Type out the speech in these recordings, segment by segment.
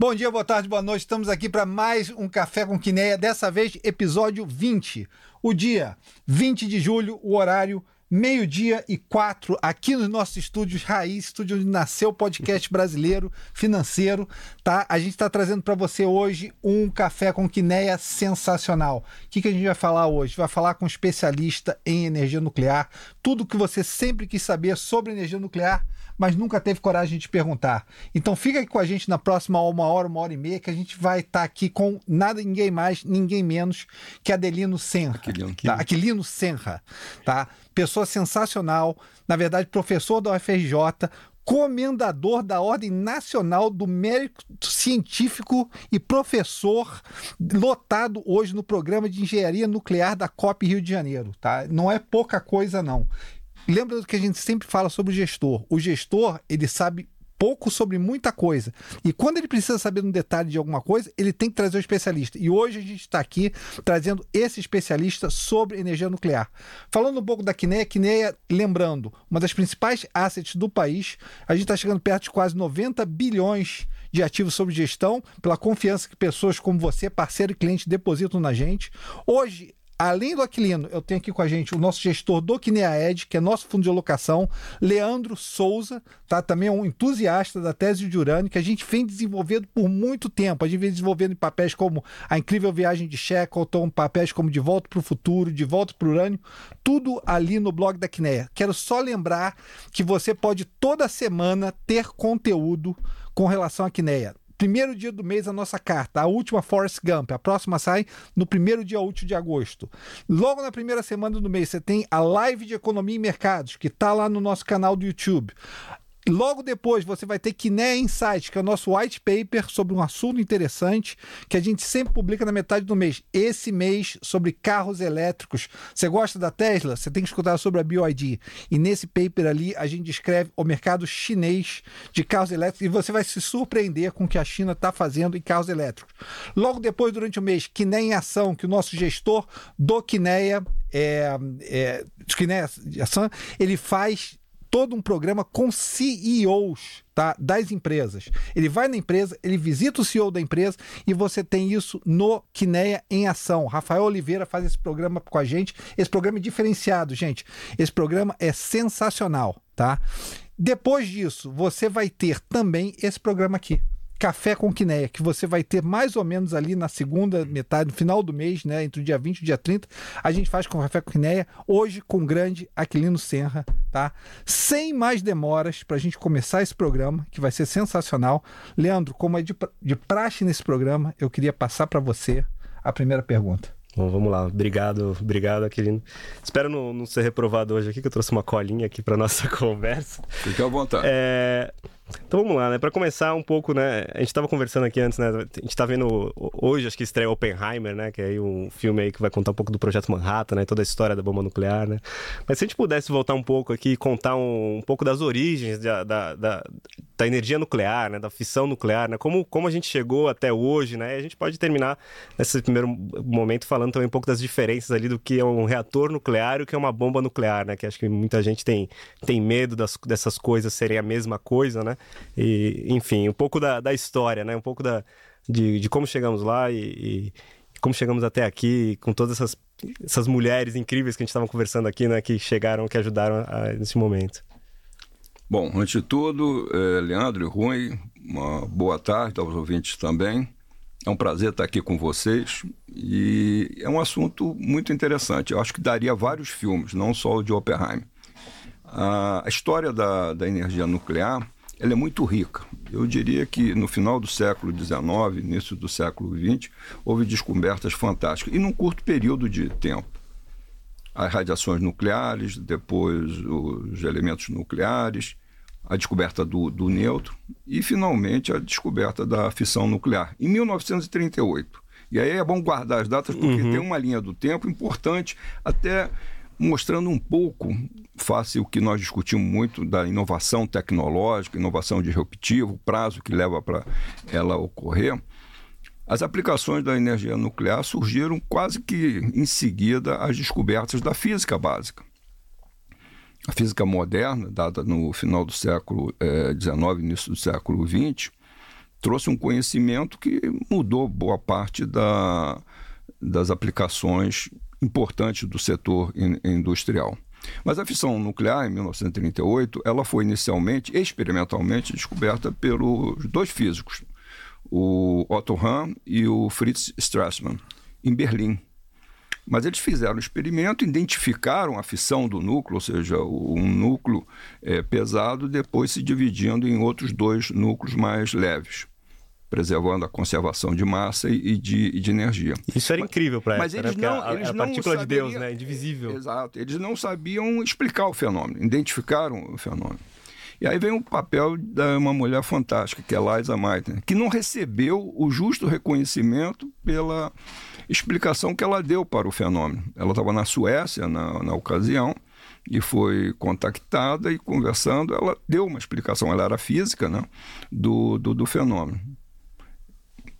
Bom dia, boa tarde, boa noite. Estamos aqui para mais um Café com Quineia, dessa vez episódio 20. O dia 20 de julho, o horário meio-dia e quatro, aqui nos nossos estúdios Raiz, estúdio onde nasceu o podcast brasileiro financeiro, tá? A gente está trazendo para você hoje um café com quineia sensacional. O que, que a gente vai falar hoje? Vai falar com um especialista em energia nuclear, tudo que você sempre quis saber sobre energia nuclear mas nunca teve coragem de perguntar. Então fica aqui com a gente na próxima uma hora, uma hora e meia, que a gente vai estar tá aqui com nada, ninguém mais, ninguém menos que Adelino Senra. Aquilino, tá? Aquilino Senra, tá? Pessoa sensacional, na verdade, professor da UFRJ, comendador da Ordem Nacional do Mérito Científico e professor lotado hoje no programa de Engenharia Nuclear da COP Rio de Janeiro, tá? Não é pouca coisa não. Lembra do que a gente sempre fala sobre o gestor. O gestor, ele sabe pouco sobre muita coisa. E quando ele precisa saber um detalhe de alguma coisa, ele tem que trazer um especialista. E hoje a gente está aqui trazendo esse especialista sobre energia nuclear. Falando um pouco da Quineia, Quineia, lembrando, uma das principais assets do país, a gente está chegando perto de quase 90 bilhões de ativos sob gestão, pela confiança que pessoas como você, parceiro e cliente, depositam na gente. Hoje, Além do Aquilino, eu tenho aqui com a gente o nosso gestor do Ed, que é nosso fundo de alocação, Leandro Souza, tá? Também é um entusiasta da tese de urânio, que a gente vem desenvolvendo por muito tempo. A gente vem desenvolvendo em papéis como A Incrível Viagem de Shackleton, papéis como De Volta para o Futuro, De Volta para o Urânio, tudo ali no blog da Kinea. Quero só lembrar que você pode toda semana ter conteúdo com relação à Kinea primeiro dia do mês a nossa carta, a última Forrest Gump. A próxima sai no primeiro dia útil de agosto. Logo na primeira semana do mês, você tem a live de economia e mercados, que está lá no nosso canal do YouTube. Logo depois você vai ter Kiné Insight, que é o nosso white paper sobre um assunto interessante que a gente sempre publica na metade do mês. Esse mês sobre carros elétricos. Você gosta da Tesla? Você tem que escutar sobre a BioID. E nesse paper ali a gente descreve o mercado chinês de carros elétricos e você vai se surpreender com o que a China está fazendo em carros elétricos. Logo depois, durante o mês, Kiné em Ação, que o nosso gestor do Kineia, é, é, Kineia Ação, ele faz todo um programa com CEOs tá, das empresas. Ele vai na empresa, ele visita o CEO da empresa e você tem isso no Quineia em Ação. Rafael Oliveira faz esse programa com a gente. Esse programa é diferenciado, gente. Esse programa é sensacional, tá? Depois disso, você vai ter também esse programa aqui. Café com Quineia, que você vai ter mais ou menos ali na segunda metade, no final do mês, né, entre o dia 20 e o dia 30, a gente faz com Café com Quineia, hoje com o grande Aquilino Senra, tá? Sem mais demoras para a gente começar esse programa, que vai ser sensacional. Leandro, como é de, de praxe nesse programa, eu queria passar para você a primeira pergunta. Bom, vamos lá. Obrigado, obrigado, Aquilino. Espero não, não ser reprovado hoje aqui, que eu trouxe uma colinha aqui para nossa conversa. Fique à vontade. É... Então vamos lá, né? Para começar um pouco, né? A gente estava conversando aqui antes, né? A gente está vendo hoje, acho que estreia Oppenheimer, né? Que é aí um filme aí que vai contar um pouco do projeto Manhattan, né? Toda a história da bomba nuclear, né? Mas se a gente pudesse voltar um pouco aqui e contar um, um, pouco das origens da, da, da, da, energia nuclear, né? Da fissão nuclear, né? Como, como a gente chegou até hoje, né? E a gente pode terminar nesse primeiro momento falando também um pouco das diferenças ali do que é um reator nuclear e o que é uma bomba nuclear, né? Que acho que muita gente tem, tem medo das, dessas coisas serem a mesma coisa, né? E, enfim, um pouco da, da história, né? Um pouco da, de, de como chegamos lá e, e, como chegamos até aqui, com todas essas, essas mulheres incríveis que a gente estava conversando aqui, né? Que chegaram, que ajudaram a, nesse momento. Bom, antes de tudo, é, Leandro e Rui, uma boa tarde aos ouvintes também. É um prazer estar aqui com vocês e é um assunto muito interessante. Eu acho que daria vários filmes, não só o de Oppenheim. A história da, da energia nuclear ela é muito rica. Eu diria que no final do século XIX, início do século XX, houve descobertas fantásticas, e num curto período de tempo. As radiações nucleares, depois os elementos nucleares, a descoberta do, do neutro e, finalmente, a descoberta da fissão nuclear, em 1938. E aí é bom guardar as datas porque uhum. tem uma linha do tempo importante até mostrando um pouco, face o que nós discutimos muito da inovação tecnológica, inovação disruptiva, o prazo que leva para ela ocorrer, as aplicações da energia nuclear surgiram quase que em seguida às descobertas da física básica. A física moderna, dada no final do século XIX, eh, início do século XX, trouxe um conhecimento que mudou boa parte da, das aplicações importantes do setor in, industrial. Mas a fissão nuclear, em 1938, ela foi inicialmente, experimentalmente, descoberta pelos dois físicos, o Otto Hahn e o Fritz Strassmann, em Berlim. Mas eles fizeram o experimento, identificaram a fissão do núcleo, ou seja, um núcleo é, pesado, depois se dividindo em outros dois núcleos mais leves preservando a conservação de massa e de, e de energia. Isso era incrível para eles, né? não, a, eles a não partícula de Deus, né? Indivisível. Exato. Eles não sabiam explicar o fenômeno, identificaram o fenômeno. E aí vem o papel de uma mulher fantástica, que é Liza Meitner, que não recebeu o justo reconhecimento pela explicação que ela deu para o fenômeno. Ela estava na Suécia na, na ocasião e foi contactada e conversando, ela deu uma explicação, ela era física, né, do, do, do fenômeno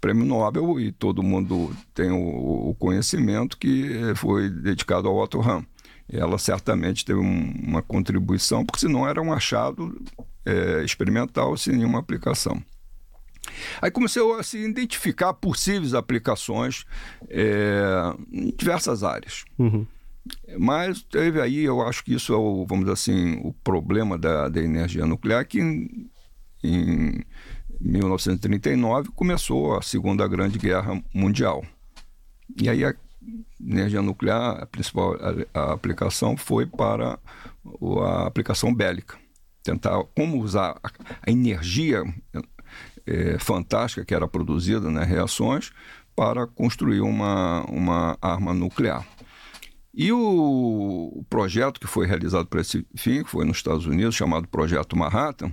prêmio Nobel e todo mundo tem o, o conhecimento que foi dedicado ao Otto Hahn. Ela certamente teve um, uma contribuição, porque senão era um achado é, experimental sem nenhuma aplicação. Aí começou a se identificar possíveis aplicações é, em diversas áreas. Uhum. Mas teve aí, eu acho que isso é o, vamos dizer assim, o problema da, da energia nuclear, que em, em 1939 começou a Segunda Grande Guerra Mundial. E aí energia nuclear, a principal a, a aplicação foi para a aplicação bélica. Tentar como usar a, a energia é, fantástica que era produzida nas reações para construir uma, uma arma nuclear. E o, o projeto que foi realizado para esse fim, que foi nos Estados Unidos, chamado Projeto Manhattan,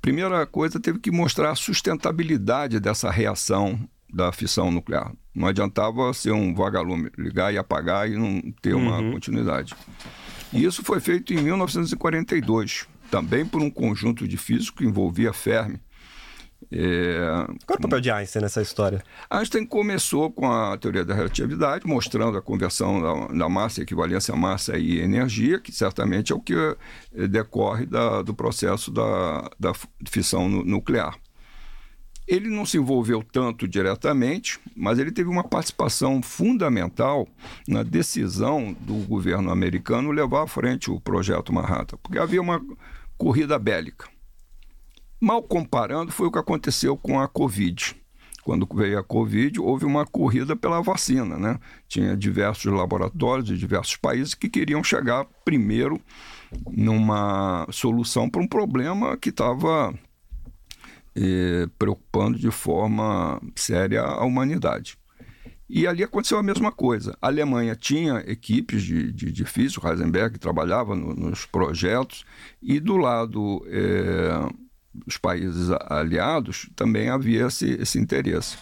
primeira coisa, teve que mostrar a sustentabilidade dessa reação da fissão nuclear. Não adiantava ser um vagalume, ligar e apagar e não ter uma uhum. continuidade. E isso foi feito em 1942, também por um conjunto de físicos que envolvia Fermi, é... Qual é o papel de Einstein nessa história? Einstein começou com a teoria da relatividade, mostrando a conversão da, da massa, equivalência a massa e energia, que certamente é o que decorre da, do processo da, da fissão nuclear. Ele não se envolveu tanto diretamente, mas ele teve uma participação fundamental na decisão do governo americano levar à frente o projeto Manhattan, porque havia uma corrida bélica. Mal comparando, foi o que aconteceu com a Covid. Quando veio a Covid, houve uma corrida pela vacina, né? Tinha diversos laboratórios de diversos países que queriam chegar primeiro numa solução para um problema que estava preocupando de forma séria a humanidade. E ali aconteceu a mesma coisa. A Alemanha tinha equipes de, de, de físico, Heisenberg trabalhava no, nos projetos, e do lado eh, os países aliados, também havia esse, esse interesse.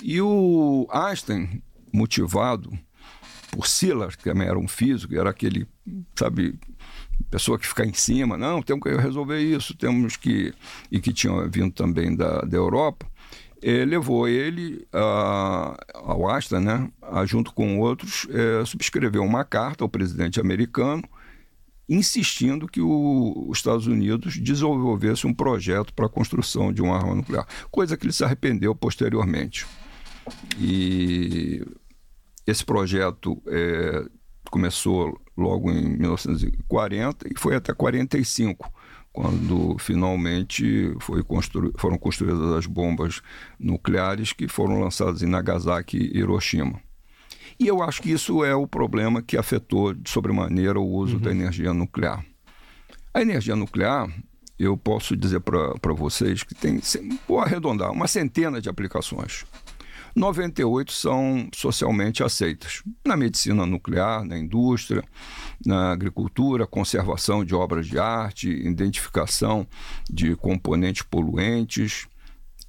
E o Einstein, motivado por Szilard, que também era um físico, era aquele, sabe, pessoa que fica em cima, não, temos que resolver isso, temos que. e que tinha vindo também da, da Europa, eh, levou ele a, ao Einstein, né, a, junto com outros, eh, subscreveu uma carta ao presidente americano insistindo que o, os Estados Unidos desenvolvesse um projeto para a construção de uma arma nuclear, coisa que ele se arrependeu posteriormente. E esse projeto é, começou logo em 1940 e foi até 45, quando finalmente constru foram construídas as bombas nucleares que foram lançadas em Nagasaki e Hiroshima. E eu acho que isso é o problema que afetou de sobremaneira o uso uhum. da energia nuclear. A energia nuclear, eu posso dizer para vocês que tem, vou arredondar, uma centena de aplicações. 98 são socialmente aceitas. Na medicina nuclear, na indústria, na agricultura, conservação de obras de arte, identificação de componentes poluentes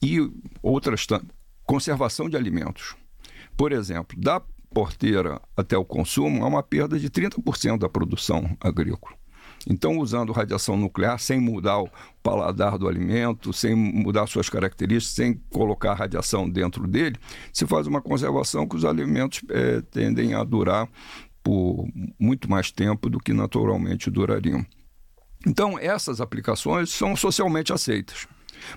e outras conservação de alimentos. Por exemplo, dá porteira até o consumo, há uma perda de 30% da produção agrícola. Então, usando radiação nuclear sem mudar o paladar do alimento, sem mudar suas características, sem colocar radiação dentro dele, se faz uma conservação que os alimentos é, tendem a durar por muito mais tempo do que naturalmente durariam. Então, essas aplicações são socialmente aceitas.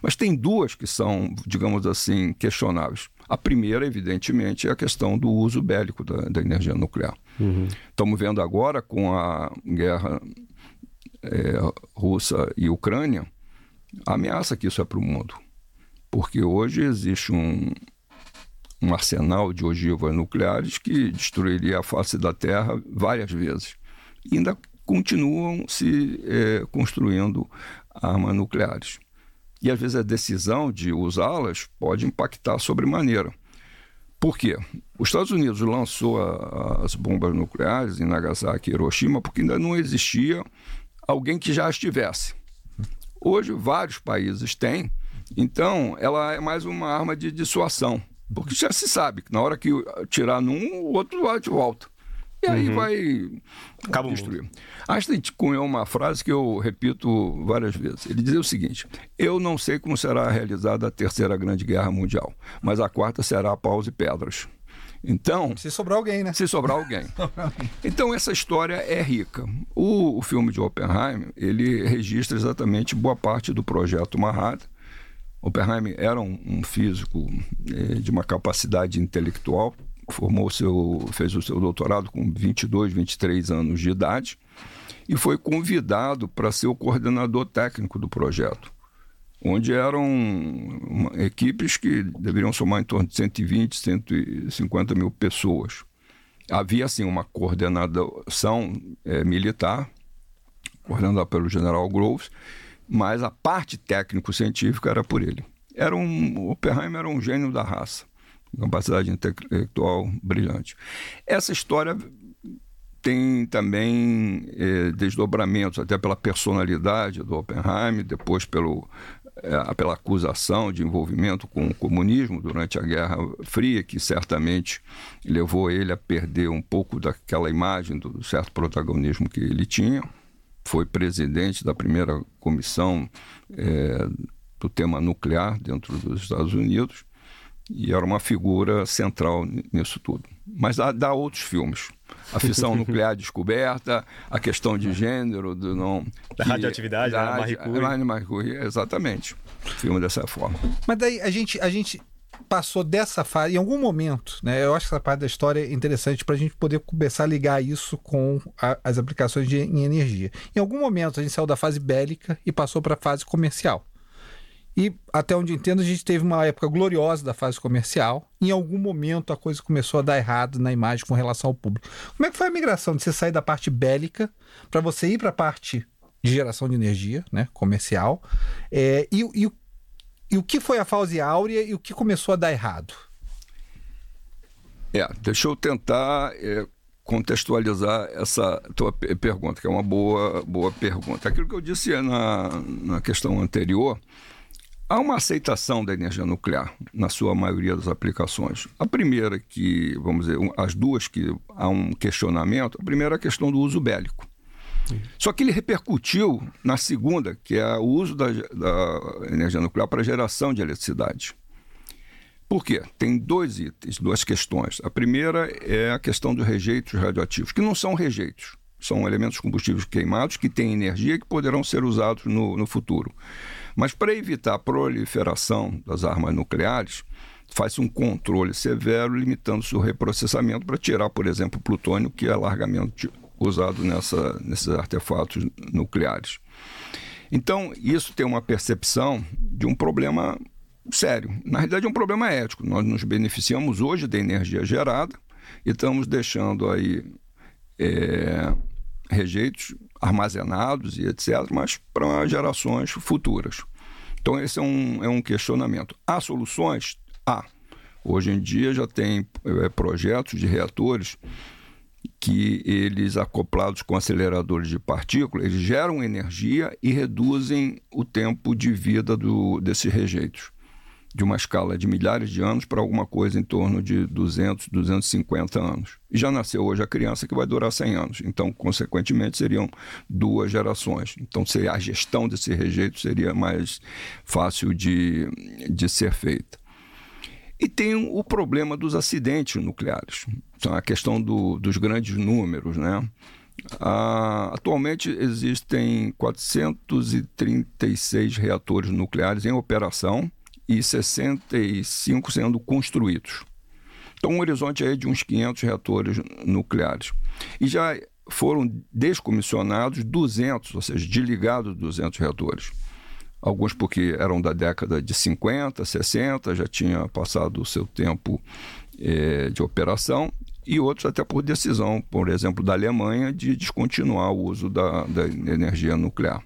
Mas tem duas que são, digamos assim, questionáveis. A primeira, evidentemente, é a questão do uso bélico da, da energia nuclear. Uhum. Estamos vendo agora com a guerra é, russa e Ucrânia a ameaça que isso é para o mundo. Porque hoje existe um, um arsenal de ogivas nucleares que destruiria a face da Terra várias vezes. E ainda continuam se é, construindo armas nucleares. E às vezes a decisão de usá-las pode impactar sobremaneira. Por quê? Os Estados Unidos lançou a, as bombas nucleares em Nagasaki e Hiroshima porque ainda não existia alguém que já estivesse. Hoje, vários países têm, então ela é mais uma arma de dissuasão. Porque já se sabe que na hora que tirar num, o outro vai de volta. E aí uhum. vai Acaba destruir. Einstein cunhou uma frase que eu repito várias vezes. Ele dizia o seguinte: Eu não sei como será realizada a terceira grande guerra mundial, mas a quarta será paus e pedras. Então. Se sobrar alguém, né? Se sobrar alguém. então essa história é rica. O, o, filme de Oppenheimer ele registra exatamente boa parte do projeto Manhattan. Oppenheimer era um, um físico eh, de uma capacidade intelectual formou seu, fez o seu doutorado com 22, 23 anos de idade e foi convidado para ser o coordenador técnico do projeto, onde eram uma, equipes que deveriam somar em torno de 120, 150 mil pessoas. Havia, assim, uma coordenação é, militar, coordenada pelo general Groves, mas a parte técnico-científica era por ele. Era um, Oppenheimer era um gênio da raça capacidade intelectual brilhante. Essa história tem também eh, desdobramentos, até pela personalidade do Oppenheim, depois pelo, pela acusação de envolvimento com o comunismo durante a Guerra Fria, que certamente levou ele a perder um pouco daquela imagem do certo protagonismo que ele tinha. Foi presidente da primeira comissão eh, do tema nuclear dentro dos Estados Unidos e era uma figura central nisso tudo. Mas dá, dá outros filmes. A fissão nuclear descoberta, a questão de gênero, do não. Da que, radioatividade, da, da Marie Curie. Marie Curie. Exatamente. Filme dessa forma. Mas daí a gente, a gente passou dessa fase, em algum momento, né? Eu acho que essa parte da história é interessante para a gente poder começar a ligar isso com a, as aplicações de, em energia. Em algum momento a gente saiu da fase bélica e passou para a fase comercial. E até onde entendo, a gente teve uma época gloriosa da fase comercial. Em algum momento a coisa começou a dar errado na imagem com relação ao público. Como é que foi a migração de você sair da parte bélica para você ir para a parte de geração de energia, né, comercial? É, e, e, e, o que foi a fase áurea e o que começou a dar errado? É, deixa eu tentar é, contextualizar essa tua pergunta, que é uma boa, boa pergunta. Aquilo que eu disse na, na questão anterior Há uma aceitação da energia nuclear na sua maioria das aplicações. A primeira que, vamos dizer, as duas que há um questionamento, a primeira é a questão do uso bélico. Só que ele repercutiu na segunda, que é o uso da, da energia nuclear para geração de eletricidade. Por quê? Tem dois itens, duas questões. A primeira é a questão dos rejeitos radioativos, que não são rejeitos, são elementos combustíveis queimados que têm energia que poderão ser usados no, no futuro. Mas para evitar a proliferação das armas nucleares, faz um controle severo limitando seu reprocessamento para tirar, por exemplo, o plutônio, que é largamente usado nessa, nesses artefatos nucleares. Então, isso tem uma percepção de um problema sério. Na realidade, é um problema ético. Nós nos beneficiamos hoje da energia gerada e estamos deixando aí é, rejeitos armazenados e etc., mas para gerações futuras. Então, esse é um, é um questionamento. Há soluções? Há. Hoje em dia já tem é, projetos de reatores que eles, acoplados com aceleradores de partículas, eles geram energia e reduzem o tempo de vida do, desses rejeitos de uma escala de milhares de anos para alguma coisa em torno de 200, 250 anos. E já nasceu hoje a criança que vai durar 100 anos. Então, consequentemente, seriam duas gerações. Então, a gestão desse rejeito seria mais fácil de, de ser feita. E tem o problema dos acidentes nucleares. Então, a questão do, dos grandes números, né? Atualmente existem 436 reatores nucleares em operação e 65 sendo construídos. Então, um horizonte aí de uns 500 reatores nucleares. E já foram descomissionados 200, ou seja, desligados 200 reatores. Alguns porque eram da década de 50, 60, já tinha passado o seu tempo é, de operação, e outros até por decisão, por exemplo, da Alemanha, de descontinuar o uso da, da energia nuclear.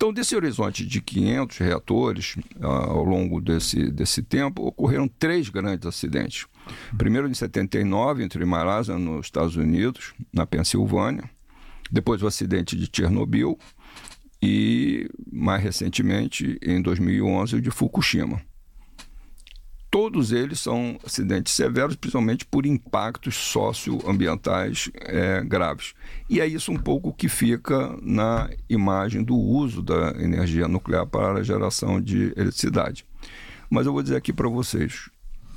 Então, desse horizonte de 500 reatores, uh, ao longo desse, desse tempo, ocorreram três grandes acidentes. Primeiro em 79, entre Malaysia, nos Estados Unidos, na Pensilvânia. Depois o acidente de Chernobyl. E, mais recentemente, em 2011, o de Fukushima. Todos eles são acidentes severos, principalmente por impactos socioambientais é, graves. E é isso um pouco que fica na imagem do uso da energia nuclear para a geração de eletricidade. Mas eu vou dizer aqui para vocês: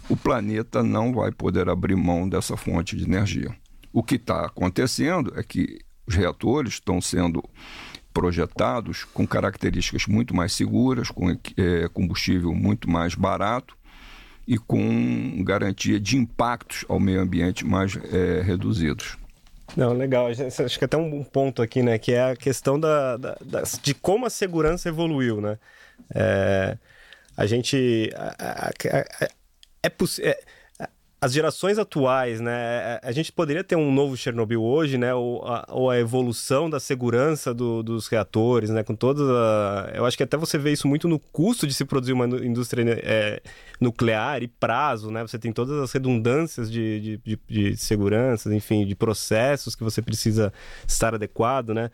o planeta não vai poder abrir mão dessa fonte de energia. O que está acontecendo é que os reatores estão sendo projetados com características muito mais seguras, com é, combustível muito mais barato e com garantia de impactos ao meio ambiente mais é, reduzidos. Não, legal. Acho que até um ponto aqui, né, que é a questão da, da, da de como a segurança evoluiu, né? É, a gente a, a, a, é possível é, as gerações atuais, né? A gente poderia ter um novo Chernobyl hoje, né? Ou a, ou a evolução da segurança do, dos reatores, né? Com todas a... Eu acho que até você vê isso muito no custo de se produzir uma indústria é, nuclear e prazo, né? Você tem todas as redundâncias de, de, de, de segurança, enfim, de processos que você precisa estar adequado, né?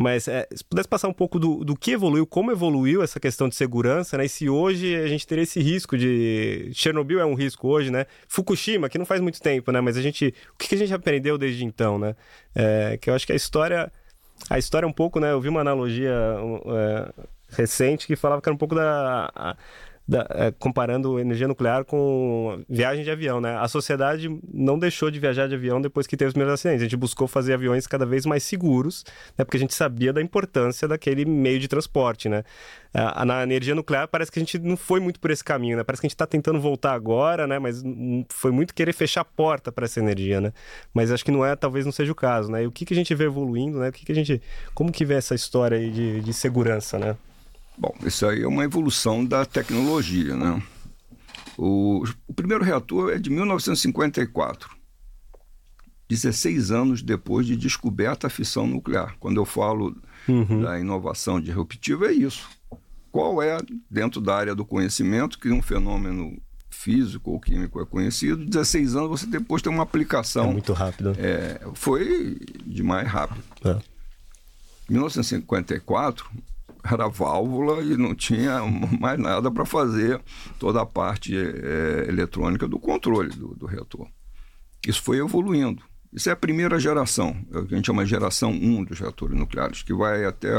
Mas é, se pudesse passar um pouco do, do que evoluiu, como evoluiu essa questão de segurança, né? E se hoje a gente teria esse risco de. Chernobyl é um risco hoje, né? Fukushima, que não faz muito tempo, né? Mas a gente. O que a gente aprendeu desde então, né? É, que eu acho que a história. A história é um pouco, né? Eu vi uma analogia é, recente que falava que era um pouco da. A, da, é, comparando energia nuclear com viagem de avião, né? A sociedade não deixou de viajar de avião depois que teve os primeiros acidentes. A gente buscou fazer aviões cada vez mais seguros, né? Porque a gente sabia da importância daquele meio de transporte, né? na energia nuclear parece que a gente não foi muito por esse caminho, né? Parece que a gente está tentando voltar agora, né? Mas foi muito querer fechar a porta para essa energia, né? Mas acho que não é, talvez não seja o caso, né? E o que, que a gente vê evoluindo, né? O que, que a gente, como que vê essa história aí de, de segurança, né? Bom, isso aí é uma evolução da tecnologia, né? O, o primeiro reator é de 1954, 16 anos depois de descoberta a fissão nuclear. Quando eu falo uhum. da inovação disruptiva, é isso. Qual é, dentro da área do conhecimento, que um fenômeno físico ou químico é conhecido, 16 anos você depois tem uma aplicação. É muito rápido. É, foi demais rápido. É. 1954, era válvula e não tinha mais nada para fazer toda a parte é, eletrônica do controle do, do, reator. Isso foi evoluindo. Isso é a primeira geração, é a gente chama geração 1 dos reatores nucleares, que vai até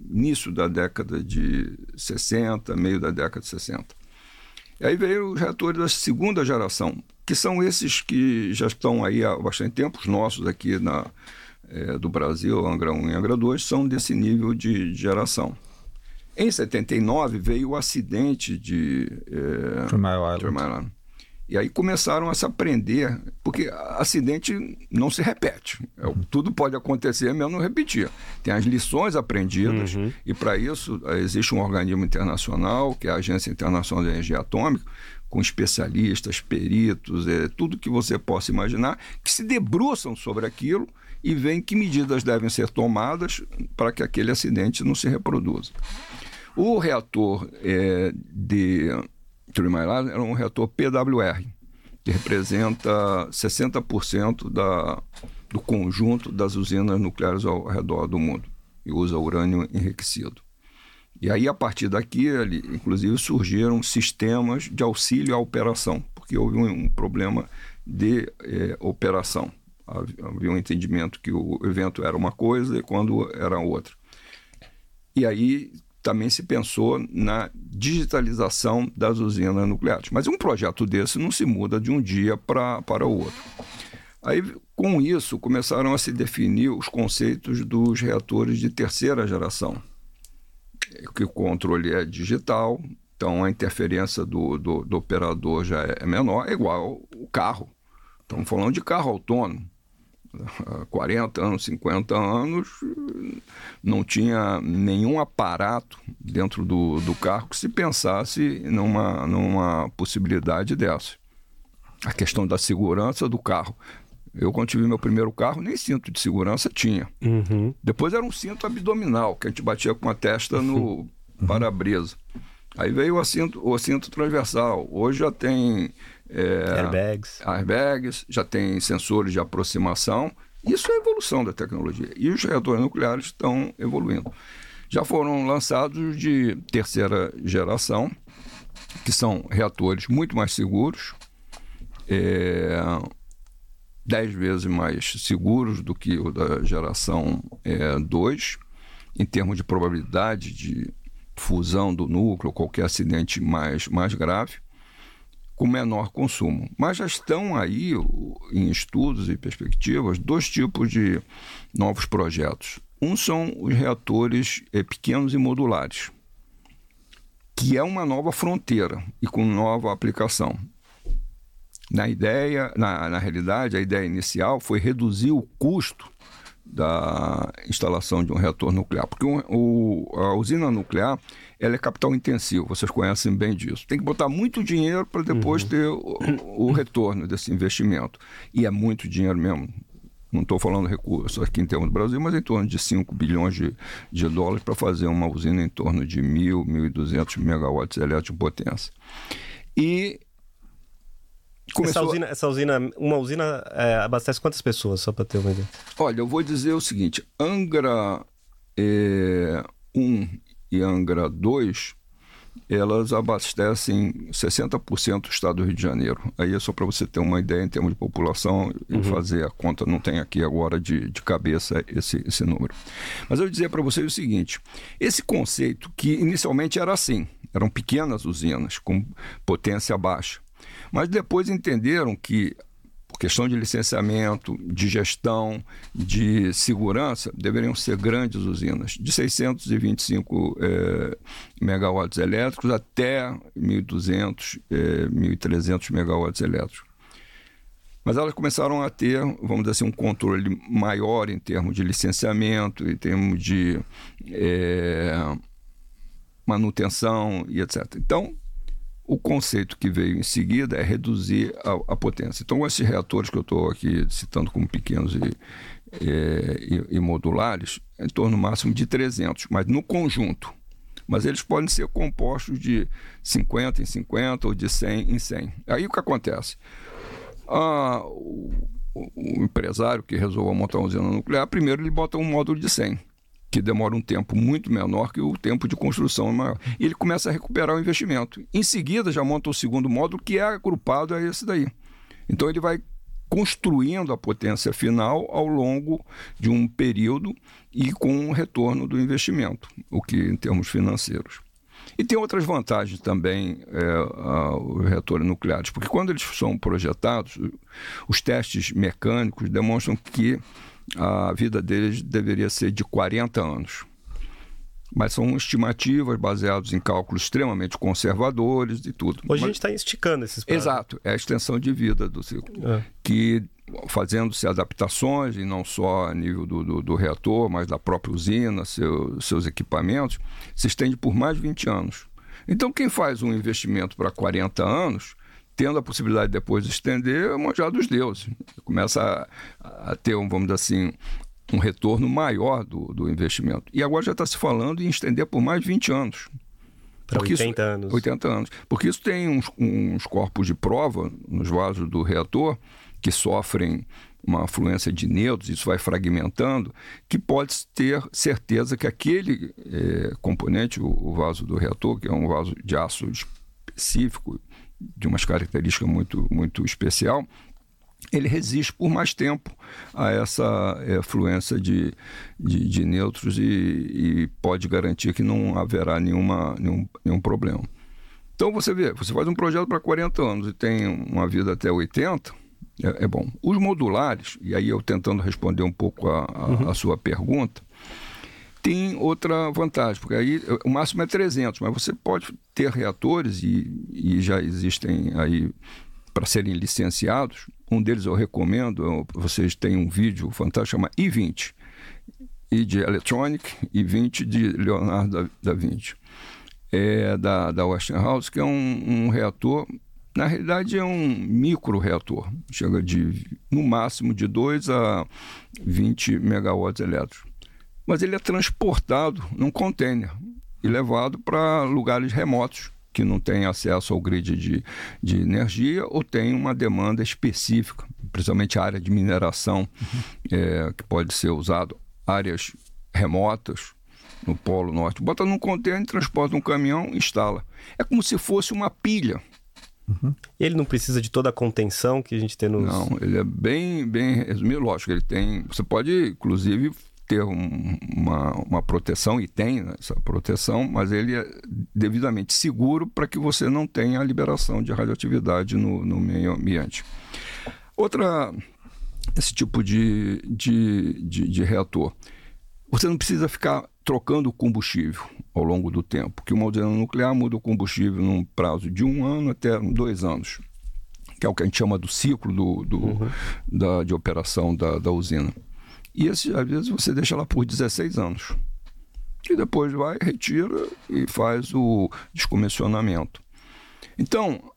início da década de 60, meio da década de 60. E aí veio os reatores da segunda geração, que são esses que já estão aí há bastante tempo, os nossos aqui na, é, do Brasil, Angra 1 e Angra 2, são desse nível de geração. Em 79 veio o acidente de é, Island. E aí começaram a se aprender, porque acidente não se repete. É, tudo pode acontecer, mesmo não repetir. Tem as lições aprendidas, uhum. e para isso é, existe um organismo internacional, que é a Agência Internacional de Energia Atômica, com especialistas, peritos, é, tudo que você possa imaginar, que se debruçam sobre aquilo e veem que medidas devem ser tomadas para que aquele acidente não se reproduza. O reator é, de Island era um reator PWR, que representa 60% da, do conjunto das usinas nucleares ao redor do mundo e usa urânio enriquecido. E aí, a partir daqui, ali, inclusive, surgiram sistemas de auxílio à operação, porque houve um, um problema de eh, operação havia um entendimento que o evento era uma coisa e quando era outra. E aí também se pensou na digitalização das usinas nucleares. Mas um projeto desse não se muda de um dia pra, para o outro. Aí, com isso, começaram a se definir os conceitos dos reatores de terceira geração, que o controle é digital, então a interferência do, do, do operador já é menor, é igual o carro. Estamos falando de carro autônomo. Há 40 anos, 50 anos, não tinha nenhum aparato dentro do, do carro que se pensasse numa, numa possibilidade dessa. A questão da segurança do carro. Eu, quando tive meu primeiro carro, nem cinto de segurança tinha. Uhum. Depois era um cinto abdominal, que a gente batia com a testa no uhum. para-brisa. Aí veio o cinto, o cinto transversal. Hoje já tem. É, airbags. Airbags, já tem sensores de aproximação. Isso é a evolução da tecnologia. E os reatores nucleares estão evoluindo. Já foram lançados de terceira geração, que são reatores muito mais seguros. É, dez vezes mais seguros do que o da geração 2, é, em termos de probabilidade de fusão do núcleo, qualquer acidente mais, mais grave, com menor consumo. Mas já estão aí, em estudos e perspectivas, dois tipos de novos projetos. Um são os reatores é, pequenos e modulares, que é uma nova fronteira e com nova aplicação. Na ideia, na, na realidade, a ideia inicial foi reduzir o custo da instalação de um reator nuclear, porque o, a usina nuclear ela é capital intensivo, vocês conhecem bem disso. Tem que botar muito dinheiro para depois uhum. ter o, o, retorno desse investimento. E é muito dinheiro mesmo. Não estou falando recursos aqui em termos do Brasil, mas em torno de 5 bilhões de, de dólares para fazer uma usina em torno de 1.000, 1.200 megawatts elétricos de potência. E Começou... Essa, usina, essa usina, uma usina é, abastece quantas pessoas, só para ter uma ideia? Olha, eu vou dizer o seguinte: Angra é, 1 e Angra 2, elas abastecem 60% do estado do Rio de Janeiro. Aí é só para você ter uma ideia em termos de população e uhum. fazer a conta. Não tem aqui agora de, de cabeça esse, esse número. Mas eu dizer para vocês o seguinte: esse conceito, que inicialmente era assim, eram pequenas usinas com potência baixa. Mas depois entenderam que, questão de licenciamento, de gestão, de segurança, deveriam ser grandes usinas, de 625 é, megawatts elétricos até 1.200, é, 1.300 megawatts elétricos. Mas elas começaram a ter, vamos dizer assim, um controle maior em termos de licenciamento, em termos de é, manutenção e etc. Então, o conceito que veio em seguida é reduzir a, a potência. Então, esses reatores que eu estou aqui citando como pequenos e, e, e, modulares, é em torno máximo de 300, mas no conjunto. Mas eles podem ser compostos de 50 em 50 ou de 100 em 100. Aí o que acontece? Ah, o, o, empresário que resolva montar uma usina nuclear, primeiro ele bota um módulo de 100 que demora um tempo muito menor que o tempo de construção maior. E ele começa a recuperar o investimento. Em seguida, já monta o segundo módulo, que é agrupado a esse daí. Então, ele vai construindo a potência final ao longo de um período e com um retorno do investimento, o que em termos financeiros. E tem outras vantagens também é, os reatores nucleares, porque quando eles são projetados, os testes mecânicos demonstram que a vida deles deveria ser de 40 anos. Mas são estimativas baseadas em cálculos extremamente conservadores e tudo. Hoje Mas... a gente está esticando esses prazos. Exato, é a extensão de vida do ciclo. É. Que fazendo-se adaptações, e não só a nível do, do, do reator, mas da própria usina, seu, seus equipamentos, se estende por mais de 20 anos. Então, quem faz um investimento para 40 anos tendo a possibilidade de depois de estender, é manjar dos deuses. Começa a, a, ter, um, vamos dizer assim, um retorno maior do, do investimento. E agora já está se falando em estender por mais de 20 anos. Para 80 isso, anos. 80 anos. Porque isso tem uns, uns corpos de prova nos vasos do reator que sofrem uma afluência de nêutrons, isso vai fragmentando, que pode ter certeza que aquele é, componente, o, o vaso do reator, que é um vaso de aço específico, de umas características muito, muito especial, ele resiste por mais tempo a essa é, fluência de, de, de nêutrons e, e, pode garantir que não haverá nenhuma, nenhum, nenhum problema. Então você vê, você faz um projeto para 40 anos e tem uma vida até 80, é, é, bom. Os modulares, e aí eu tentando responder um pouco a, a, uhum. a sua pergunta, tem outra vantagem, porque aí o máximo é 300, mas você pode ter reatores, e, e já existem aí para serem licenciados. Um deles eu recomendo, vocês têm um vídeo fantástico, chama I-20, I de Electronic, I-20 de Leonardo da Vinci, é da, da Westinghouse, que é um, um reator na realidade é um micro reator, chega de no máximo de 2 a 20 megawatts elétricos. Mas ele é transportado num container e levado para lugares remotos que não têm acesso ao grid de, de energia ou tem uma demanda específica, principalmente a área de mineração, uhum. é, que pode ser usado, áreas remotas, no Polo Norte. Bota num container, transporta um caminhão, instala. É como se fosse uma pilha Uhum. Ele não precisa de toda a contenção que a gente tem nos. Não, ele é bem, bem resumido. Lógico, ele tem. Você pode, inclusive, ter um, uma, uma proteção, e tem essa proteção, mas ele é devidamente seguro para que você não tenha a liberação de radioatividade no, no meio ambiente. Outra. Esse tipo de, de, de, de reator. Você não precisa ficar trocando o combustível ao longo do tempo, que uma usina nuclear muda o combustível num prazo de um ano até dois anos, que é o que a gente chama do ciclo do, do uhum. da, de operação da, da usina. E esse, às vezes você deixa lá por 16 anos. E depois vai, retira e faz o descomissionamento. Então,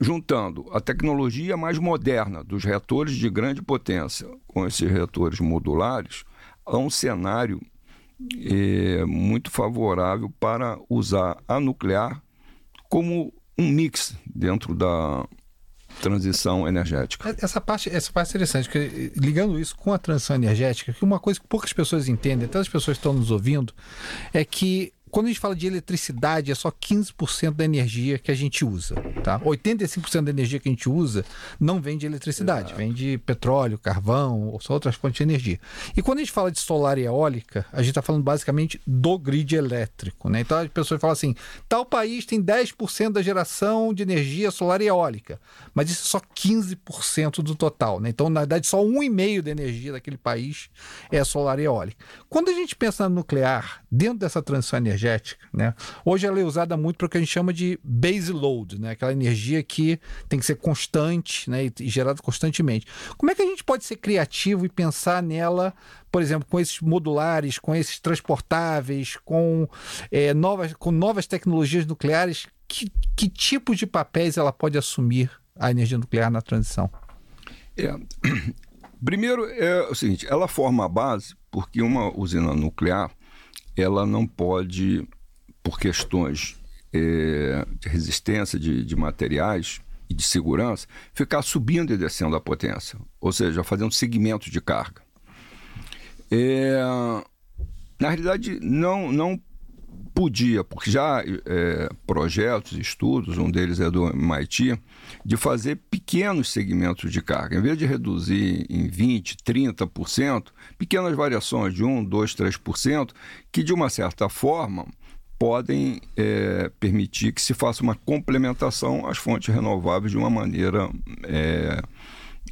juntando a tecnologia mais moderna dos reatores de grande potência com esses reatores modulares, há um cenário é, muito favorável para usar a nuclear como um mix dentro da transição energética. Essa parte, essa parte é interessante, porque ligando isso com a transição energética, que uma coisa que poucas pessoas entendem, até as pessoas que estão nos ouvindo, é que quando a gente fala de eletricidade, é só 15% da energia que a gente usa. Tá? 85% da energia que a gente usa não vem de eletricidade, Exato. vem de petróleo, carvão ou só outras fontes de energia. E quando a gente fala de solar e eólica, a gente está falando basicamente do grid elétrico. Né? Então as pessoas falam assim: tal país tem 10% da geração de energia solar e eólica, mas isso é só 15% do total. Né? Então, na verdade, só 1,5% da energia daquele país é solar e eólica. Quando a gente pensa no nuclear, dentro dessa transição energética. Né? Hoje ela é usada muito para o que a gente chama de base load, né? aquela energia que tem que ser constante né? e gerada constantemente. Como é que a gente pode ser criativo e pensar nela, por exemplo, com esses modulares, com esses transportáveis, com, é, novas, com novas tecnologias nucleares? Que, que tipo de papéis ela pode assumir a energia nuclear na transição? É. Primeiro é o seguinte, ela forma a base porque uma usina nuclear ela não pode, por questões é, de resistência de, de materiais e de segurança, ficar subindo e descendo a potência, ou seja, fazendo segmentos de carga. É, na realidade, não, não podia, porque já é, projetos, estudos, um deles é do MIT, de fazer pequenos segmentos de carga. Em vez de reduzir em 20%, 30%, pequenas variações de 1%, 2%, 3%, que de uma certa forma podem é, permitir que se faça uma complementação às fontes renováveis de uma maneira, é,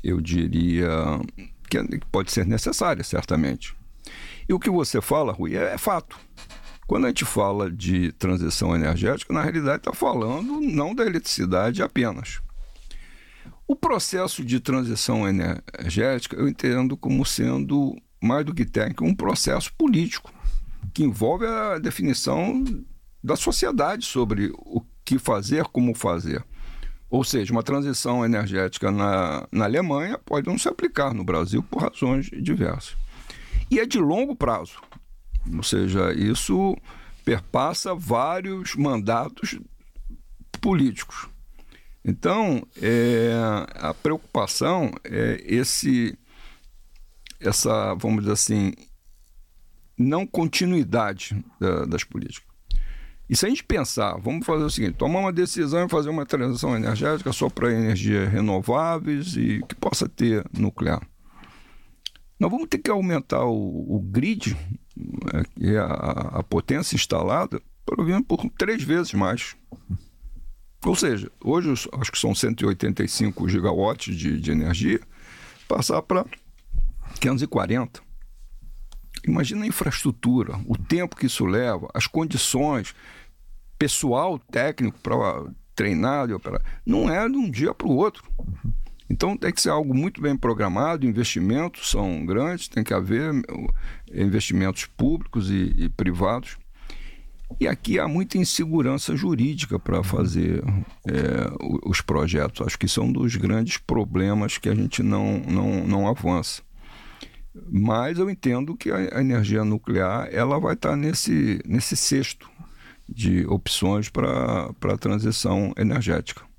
eu diria, que pode ser necessária, certamente. E o que você fala, Rui, é, é fato. Quando a gente fala de transição energética, na realidade está falando não da eletricidade apenas. O processo de transição energética eu entendo como sendo, mais do que técnico, um processo político, que envolve a definição da sociedade sobre o que fazer, como fazer. Ou seja, uma transição energética na, na Alemanha pode não se aplicar no Brasil por razões diversas. E é de longo prazo. Ou seja, isso perpassa vários mandatos políticos. Então, é, a preocupação é esse, essa, vamos dizer assim, não continuidade da, das políticas. E se a gente pensar, vamos fazer o seguinte: tomar uma decisão e fazer uma transição energética só para energias renováveis e que possa ter nuclear. Nós vamos ter que aumentar o, o grid, é, a, a potência instalada, menos por três vezes mais. Ou seja, hoje acho que são 185 gigawatts de, de energia, passar para 540. Imagina a infraestrutura, o tempo que isso leva, as condições, pessoal técnico para treinar e operar. Não é de um dia para o outro. Então tem que ser algo muito bem programado, investimentos são grandes, tem que haver investimentos públicos e, e privados. E aqui há muita insegurança jurídica para fazer é, os projetos. Acho que isso é um dos grandes problemas que a gente não, não, não avança. Mas eu entendo que a energia nuclear ela vai estar nesse, nesse cesto de opções para a transição energética.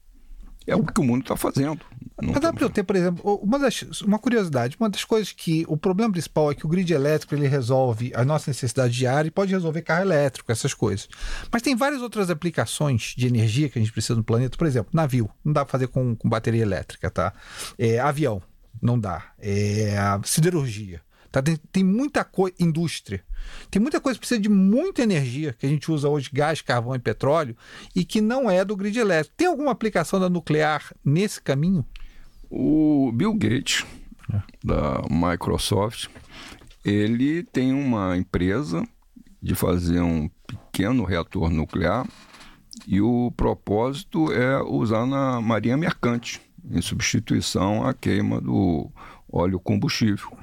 É o que o mundo está fazendo. Mas dá para eu ter, por exemplo, uma, das, uma curiosidade, uma das coisas que o problema principal é que o grid elétrico ele resolve a nossa necessidade diária e pode resolver carro elétrico, essas coisas. Mas tem várias outras aplicações de energia que a gente precisa no planeta. Por exemplo, navio, não dá para fazer com, com bateria elétrica, tá? É, avião, não dá. É, siderurgia. Tá? Tem, tem muita coisa, indústria. Tem muita coisa que precisa de muita energia, que a gente usa hoje gás, carvão e petróleo, e que não é do grid elétrico. Tem alguma aplicação da nuclear nesse caminho? O Bill Gates, é. da Microsoft, ele tem uma empresa de fazer um pequeno reator nuclear e o propósito é usar na marinha mercante, em substituição à queima do óleo combustível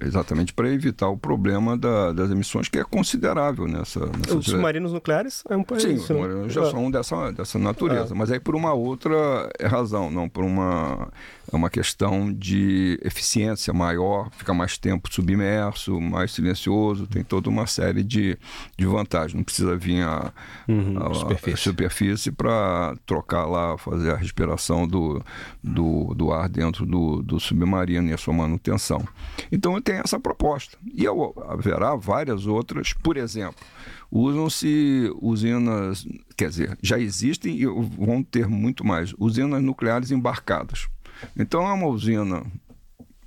exatamente para evitar o problema da, das emissões, que é considerável nessa. nessa Os submarinos nucleares é um país. Sim, os submarinos já é. são dessa, dessa natureza, é. mas aí por uma outra razão, não por uma é uma questão de eficiência maior, fica mais tempo submerso, mais silencioso, tem toda uma série de, de vantagens. Não precisa vir a, uhum, a, superfície, superfície para trocar lá, fazer a respiração do, do, do ar dentro do, do submarino e a sua manutenção. Então tem essa proposta. E haverá várias outras, por exemplo, usam-se usinas, quer dizer, já existem e vão ter muito mais, usinas nucleares embarcadas. Então é uma usina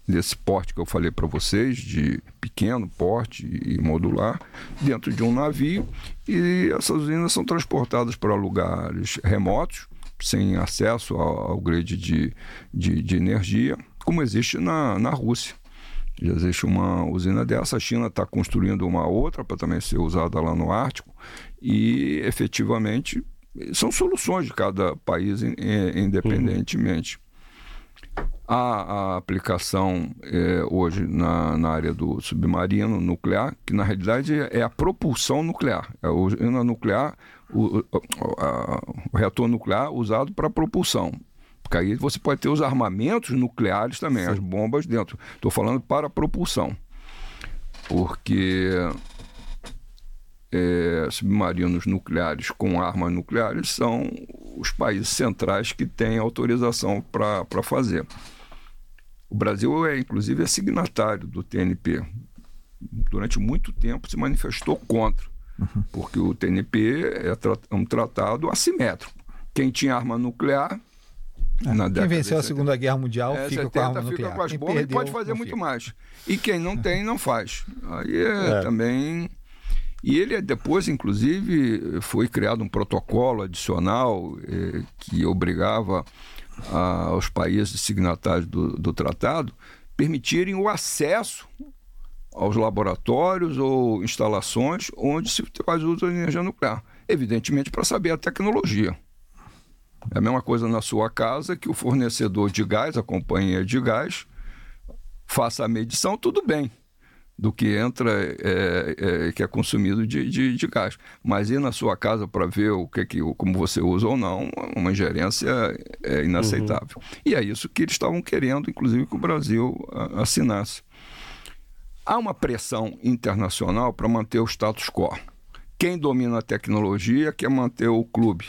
desse porte que eu falei para vocês, de pequeno porte e modular, dentro de um navio, e essas usinas são transportadas para lugares remotos, sem acesso ao, ao grid de, de, de, energia, como existe na, na Rússia. Já existe uma usina dessa, a China está construindo uma outra para também ser usada lá no Ártico, e efetivamente são soluções de cada país independentemente. Uhum. A, a aplicação é, hoje na, na, área do submarino nuclear, que na realidade é a propulsão nuclear. É a usina nuclear, o, a, o reator nuclear usado para propulsão. Porque aí você pode ter os armamentos nucleares também, Sim. as bombas dentro. Estou falando para propulsão. Porque é, submarinos nucleares com armas nucleares são os países centrais que têm autorização para fazer. O Brasil é, inclusive, é signatário do TNP. Durante muito tempo se manifestou contra, uhum. porque o TNP é, é um tratado assimétrico. Quem tinha arma nuclear é. Na quem venceu a Segunda Guerra Mundial é, fica com a arma fica nuclear. com as bombas perdeu, e pode fazer muito mais. E quem não tem, não faz. Aí é, é. também e ele depois, inclusive, foi criado um protocolo adicional eh, que obrigava a, aos países signatários do, do tratado permitirem o acesso aos laboratórios ou instalações onde se faz uso da energia nuclear. Evidentemente, para saber a tecnologia. É a mesma coisa na sua casa que o fornecedor de gás, a companhia de gás, faça a medição, tudo bem do que entra, é, é, que é consumido de, de, de, gás. Mas ir na sua casa para ver o que, que como você usa ou não, uma ingerência é inaceitável. Uhum. E é isso que eles estavam querendo, inclusive, que o Brasil assinasse. Há uma pressão internacional para manter o status quo. Quem domina a tecnologia quer manter o clube.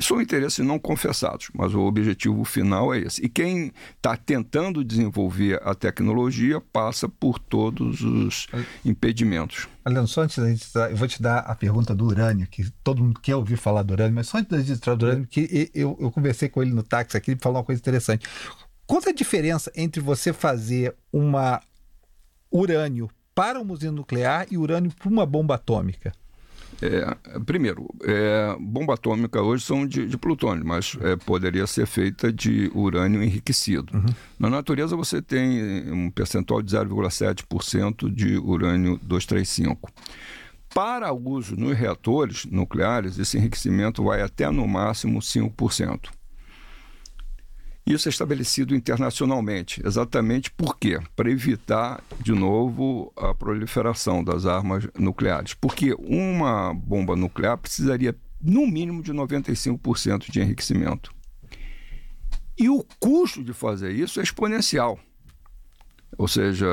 São interesses não confessados, mas o objetivo final é esse. E quem está tentando desenvolver a tecnologia passa por todos os impedimentos. Leandro, só antes da gente eu vou te dar a pergunta do urânio, que todo mundo quer ouvir falar do urânio, mas só antes da gente entrar do urânio, que eu, eu conversei com ele no táxi aqui, ele falou uma coisa interessante. Qual é a diferença entre você fazer uma urânio para uma usina nuclear e urânio para uma bomba atômica? É, primeiro, é, bomba atômica hoje são de, de plutônio, mas é, poderia ser feita de urânio enriquecido. Uhum. Na natureza você tem um percentual de 0,7% de urânio 235. Para uso nos reatores nucleares, esse enriquecimento vai até no máximo 5%. Isso é estabelecido internacionalmente, exatamente por quê? Para evitar, de novo, a proliferação das armas nucleares. Porque uma bomba nuclear precisaria, no mínimo, de 95% de enriquecimento. E o custo de fazer isso é exponencial. Ou seja,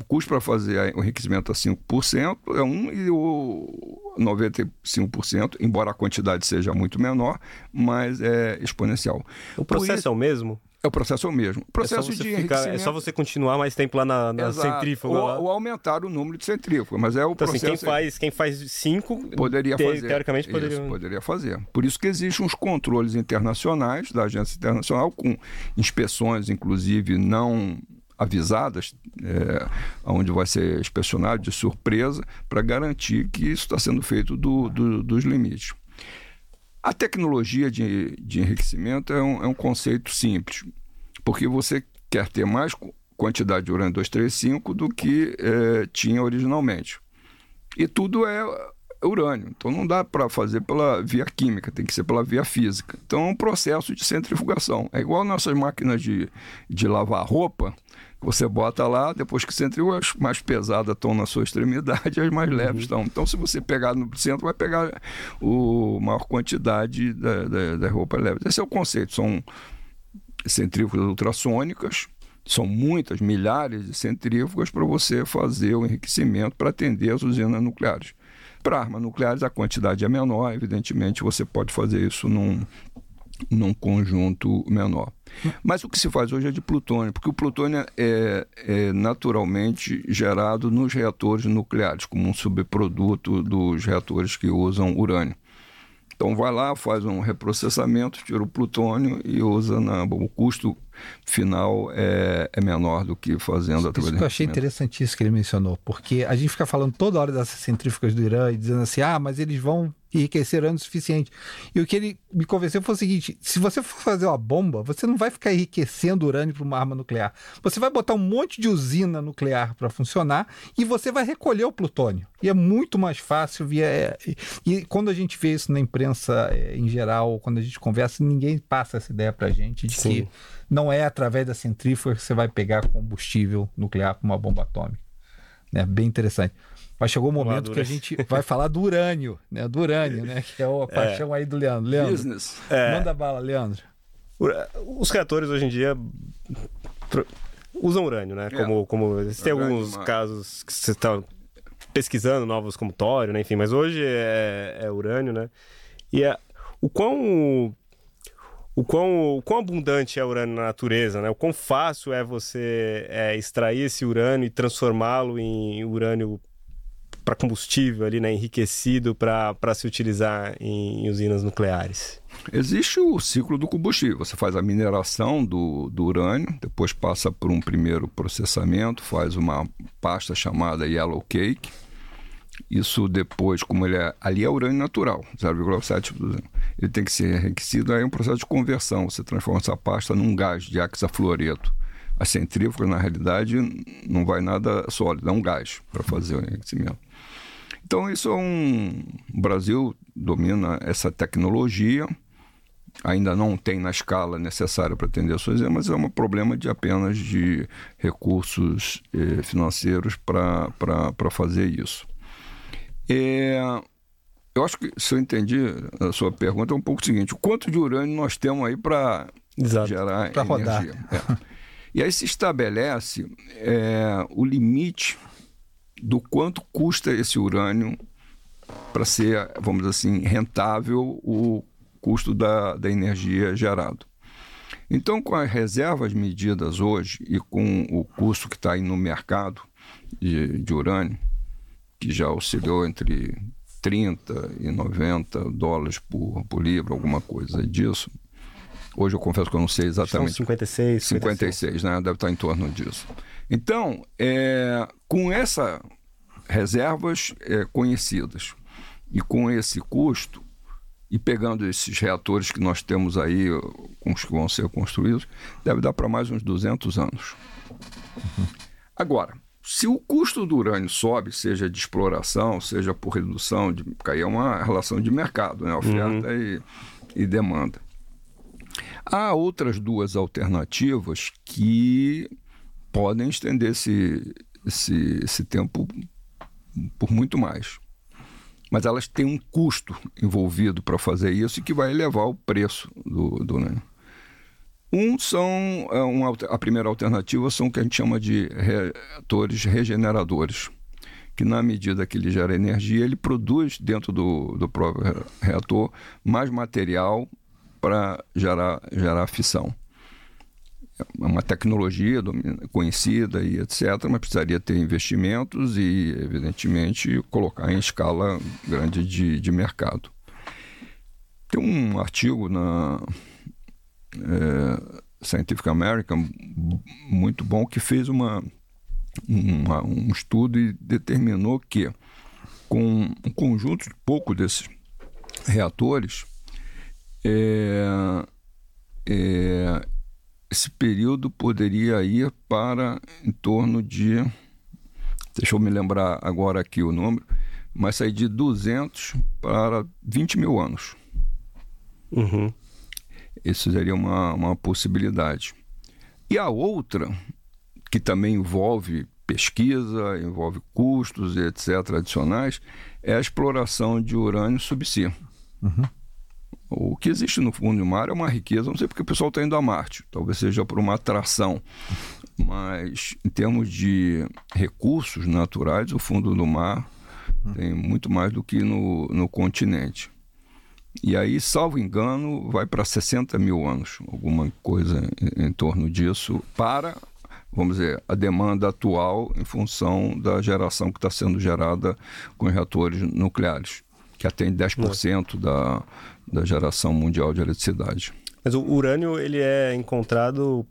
o custo para fazer o enriquecimento a 5% é 1 e o 95%, embora a quantidade seja muito menor, mas é exponencial. O processo isso, é o mesmo? É o processo é o mesmo. O processo é de ficar, É só você continuar mais tempo lá na, na centrífuga. Ou, ou, aumentar o número de centrífugas, mas é o então, processo... Assim, quem, faz, quem faz cinco... Poderia te, fazer. Teoricamente poderia... Isso, poderia fazer. Por isso que existem uns controles internacionais da agência internacional com inspeções, inclusive, não avisadas, é, onde vai ser inspecionado de surpresa, para garantir que isso está sendo feito do, do, dos limites. A tecnologia de, de enriquecimento é um, é um conceito simples, porque você quer ter mais quantidade de urânio 235 do que é, tinha originalmente. E tudo é urânio. Então não dá para fazer pela via química, tem que ser pela via física. Então é um processo de centrifugação. É igual nossas máquinas de, de lavar roupa. Você bota lá, depois que centrifuga, as mais pesadas estão na sua extremidade, as mais leves uhum. estão. Então, se você pegar no centro, vai pegar o maior quantidade da, da, da roupa leve. Esse é o conceito. São centrífugas ultrassônicas, são muitas, milhares de centrífugas para você fazer o enriquecimento para atender as usinas nucleares. Para armas nucleares, a quantidade é menor, evidentemente, você pode fazer isso num, num conjunto menor. Mas o que se faz hoje é de plutônio, porque o plutônio é, é, naturalmente gerado nos reatores nucleares, como um subproduto dos reatores que usam urânio. Então vai lá, faz um reprocessamento, tira o plutônio e usa na. Bom, o custo final é, é menor do que fazendo através Isso que eu achei interessantíssimo que ele mencionou, porque a gente fica falando toda hora dessas centrífugas do Irã e dizendo assim: ah, mas eles vão enriquecer urânio o suficiente. E o que ele me convenceu foi o seguinte: se você for fazer uma bomba, você não vai ficar enriquecendo urânio para uma arma nuclear. Você vai botar um monte de usina nuclear para funcionar e você vai recolher o plutônio. E é muito mais fácil via. É, e quando a gente vê isso na imprensa é, em geral, quando a gente conversa, ninguém passa essa ideia para a gente de Sim. que não é através da centrífuga que você vai pegar combustível nuclear para uma bomba atômica. É bem interessante. Mas chegou o momento que a gente vai falar do urânio, né? Do urânio, né? Que é a é. paixão é. aí do Leandro. Leandro, Business. É. manda bala, Leandro. Os reatores hoje em dia usam urânio, né? Como, é. como tem alguns casos que você está pesquisando novos como tório, né? Enfim, mas hoje é, é urânio, né? E é, o quão o quão, o quão abundante é o urânio na natureza, né? O quão fácil é você é, extrair esse urânio e transformá-lo em urânio para combustível ali, né, enriquecido para se utilizar em, em, usinas nucleares? Existe o ciclo do combustível. Você faz a mineração do, do urânio, depois passa por um primeiro processamento, faz uma pasta chamada yellow cake. Isso depois, como ele é, ali é urânio natural, 0,7%. Ele tem que ser enriquecido, aí é um processo de conversão. Você transforma essa pasta num gás de hexafluoreto a centrífuga, na realidade, não vai nada sólido, é um gás para fazer o enriquecimento. Então, isso é um. O Brasil domina essa tecnologia, ainda não tem na escala necessária para atender as suas, mas é um problema de apenas de recursos eh, financeiros para fazer isso. É, eu acho que, se eu entendi a sua pergunta, é um pouco o seguinte: o quanto de urânio nós temos aí para gerar pra energia? É. E aí se estabelece é, o limite do quanto custa esse urânio para ser, vamos dizer assim, rentável o custo da, da energia gerado. Então, com as reservas medidas hoje e com o custo que está aí no mercado de, de urânio, que já oscilou entre 30 e 90 dólares por, por libra, alguma coisa disso. Hoje eu confesso que eu não sei exatamente. São 56, 56, 56, né? Deve estar em torno disso. Então, é, com essas reservas é, conhecidas E com esse custo, e pegando esses reatores que nós temos aí, com os que vão ser construídos, deve dar para mais uns 200 anos. Uhum. Agora, se o custo do urânio sobe, seja de exploração, seja por redução, de, aí é uma relação de mercado, né? oferta uhum. e, e demanda. Há outras duas alternativas que podem estender esse, esse, esse tempo por muito mais. Mas elas têm um custo envolvido para fazer isso e que vai elevar o preço do, do urânio. Um são, é, a primeira alternativa são o que a gente chama de reatores regeneradores, que na medida que ele gera energia, ele produz dentro do, do próprio reator mais material para gerar, gerar fissão. É uma tecnologia conhecida e etc., mas precisaria ter investimentos e, evidentemente, colocar em escala grande de, de mercado. Tem um artigo na é, Scientific American muito bom que fez uma, uma, um estudo e determinou que com um conjunto de pouco desses reatores é, é, esse período poderia ir para em torno de deixa eu me lembrar agora aqui o número mas sair de 200 para 20 mil anos uhum. Isso seria uma, uma possibilidade. E a outra, que também envolve pesquisa, envolve custos, etc., adicionais, é a exploração de urânio subsea. Uhum. O que existe no fundo do mar é uma riqueza, não sei porque o pessoal está indo a Marte, talvez seja por uma atração. Mas em termos de recursos naturais, o fundo do mar tem muito mais do que no, no continente. E aí, salvo engano, vai para 60 mil anos, alguma coisa em, em, torno disso, para, vamos dizer, a demanda atual em função da geração que está sendo gerada com reatores nucleares, que atende 10% da, da geração mundial de eletricidade. Mas o urânio ele é encontrado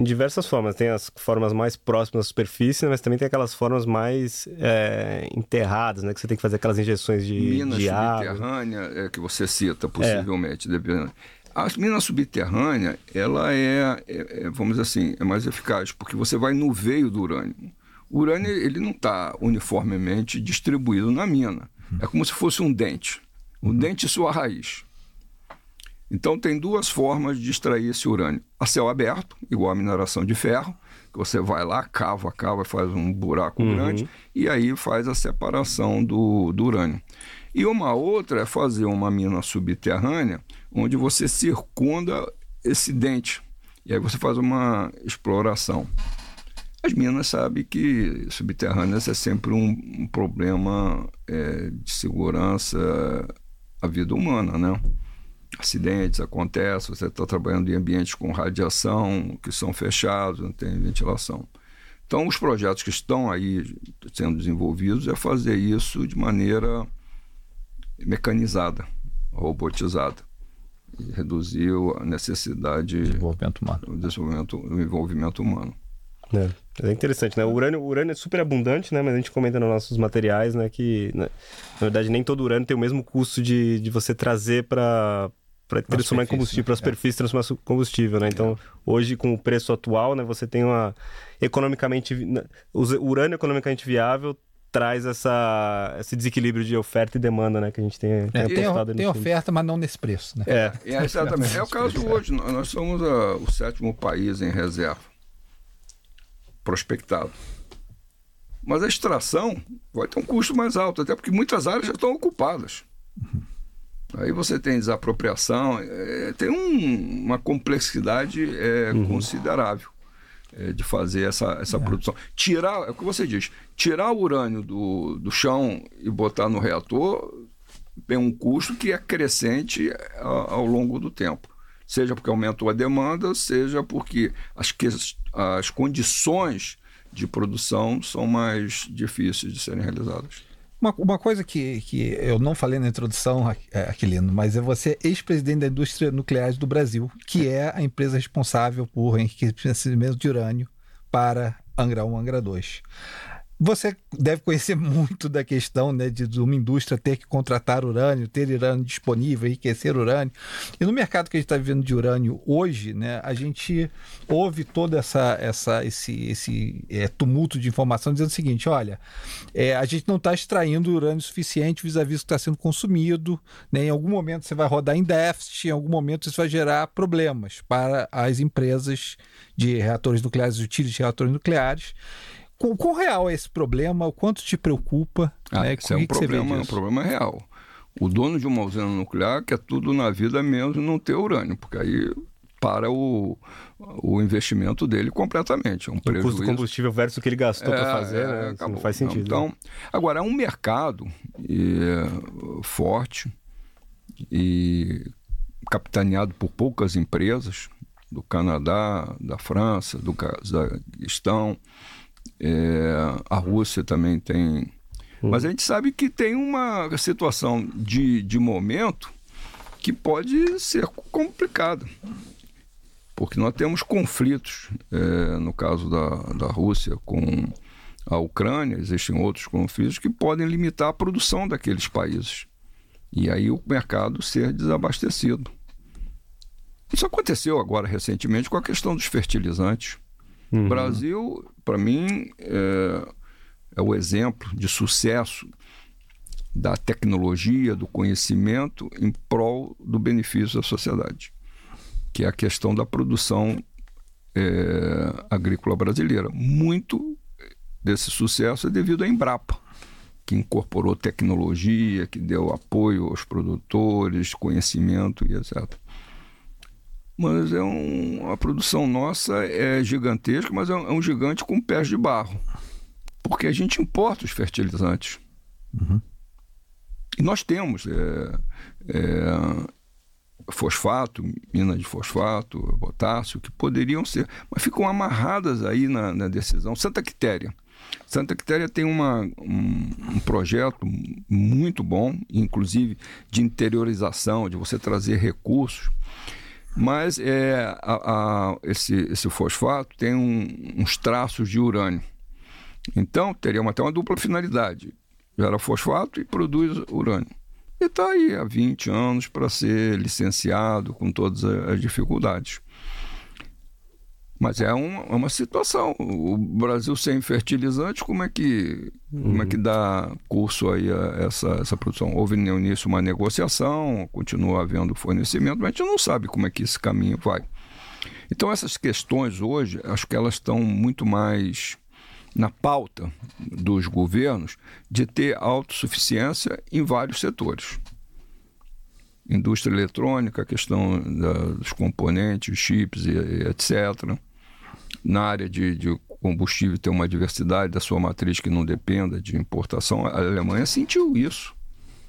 diversas formas. Tem as formas mais próximas à superfície, mas também tem aquelas formas mais é, enterradas, né? Que você tem que fazer aquelas injeções de, Minas de subterrânea, é, que você cita, possivelmente. É. A mina subterrânea, ela é, é, é, vamos dizer assim, é mais eficaz, porque você vai no veio do urânio. O urânio, ele não está uniformemente distribuído na mina. É como se fosse um dente. Um uhum. dente e sua raiz. Então tem duas formas de extrair esse urânio. A céu aberto, igual a mineração de ferro, que você vai lá, cava, cava, faz um buraco uhum. grande e aí faz a separação do, do urânio. E uma outra é fazer uma mina subterrânea, onde você circunda esse dente. E aí você faz uma exploração. As minas sabem que subterrâneas é sempre um, um problema é, de segurança à vida humana, né? Acidentes acontecem, você está trabalhando em ambientes com radiação, que são fechados, não tem ventilação. Então, os projetos que estão aí sendo desenvolvidos é fazer isso de maneira mecanizada, robotizada. E reduzir a necessidade de desenvolvimento humano. Do desenvolvimento, do envolvimento humano. É, é interessante, né? O urânio, o urânio é super abundante, né? Mas a gente comenta nos nossos materiais, né? Que, né? na verdade, nem todo urânio tem o mesmo custo de, de você trazer para para transformar em combustível, para a superfície é. transformar em combustível, né? Então, é. hoje com o preço atual, né, você tem uma economicamente o urânio economicamente viável traz essa, esse desequilíbrio de oferta e demanda, né, que a gente tem, é, tem, tem, tem oferta, mas não nesse preço, né? É, é exatamente. É o caso hoje. Nós somos a, o sétimo país em reserva prospectado. Mas a extração vai ter um custo mais alto, até porque muitas áreas já estão ocupadas. Uhum. Aí você tem desapropriação, é, tem um, uma complexidade é, uhum. considerável é, de fazer essa, essa é. produção. Tirar, é o que você diz, tirar o urânio do, do chão e botar no reator tem um custo que é crescente ao, ao longo do tempo. Seja porque aumentou a demanda, seja porque as, as condições de produção são mais difíceis de serem realizadas. Uma, uma coisa que, que eu não falei na introdução, é, Aquilino, mas é você ex-presidente da indústria nuclear do Brasil, que é a empresa responsável por enriquecimento de urânio para Angra 1 Angra 2. Você deve conhecer muito da questão né, de, uma indústria ter que contratar urânio, ter urânio disponível, enriquecer urânio. E no mercado que a gente está vivendo de urânio hoje, né, a gente ouve todo essa, essa, esse, esse é, tumulto de informação dizendo o seguinte: olha, é, a gente não está extraindo urânio suficiente vis-à-vis -vis que está sendo consumido, né, em algum momento você vai rodar em déficit, em algum momento isso vai gerar problemas para as empresas de reatores nucleares, utilities de reatores nucleares. O quão real é esse problema? O quanto te preocupa? Ah, né? Isso é um problema, é um problema real. O dono de uma usina nuclear quer tudo na vida menos não ter urânio, porque aí para o, o investimento dele completamente. É um prejuízo. O custo do combustível versus o que ele gastou é, para fazer, né? não faz sentido. Então, né? agora, é um mercado e, forte e capitaneado por poucas empresas do Canadá, da França, do Cazaquistão, é, a Rússia também tem. Hum. Mas a gente sabe que tem uma situação de, de momento que pode ser complicada. Porque nós temos conflitos, é, no caso da, da Rússia com a Ucrânia, existem outros conflitos que podem limitar a produção daqueles países. E aí o mercado ser desabastecido. Isso aconteceu agora recentemente com a questão dos fertilizantes. Uhum. O Brasil, para mim, é, é o exemplo de sucesso da tecnologia, do conhecimento em prol do benefício da sociedade, que é a questão da produção é, agrícola brasileira. Muito desse sucesso é devido à Embrapa, que incorporou tecnologia, que deu apoio aos produtores, conhecimento e etc mas é um, a produção nossa é gigantesca, mas é um, é um, gigante com pés de barro, porque a gente importa os fertilizantes. Uhum. E nós temos é, é, fosfato, mina de fosfato, potássio, que poderiam ser, mas ficam amarradas aí na, na decisão. Santa Quitéria. Santa Quitéria tem uma, um, um, projeto muito bom, inclusive de interiorização, de você trazer recursos mas é, a, a, esse, esse fosfato tem um, uns traços de urânio. Então, teria até uma dupla finalidade. Gera fosfato e produz urânio. E está aí há 20 anos para ser licenciado com todas as dificuldades. Mas é uma, é uma situação. O Brasil sem fertilizante, como é que, uhum. como é que dá curso aí a essa, essa produção? Houve no início uma negociação, continua havendo fornecimento, mas a gente não sabe como é que esse caminho vai. Então essas questões hoje, acho que elas estão muito mais na pauta dos governos de ter autossuficiência em vários setores. Indústria eletrônica, a questão da, dos componentes, chips e, e etc na área de, de combustível ter uma diversidade da sua matriz que não dependa de importação, a Alemanha sentiu isso.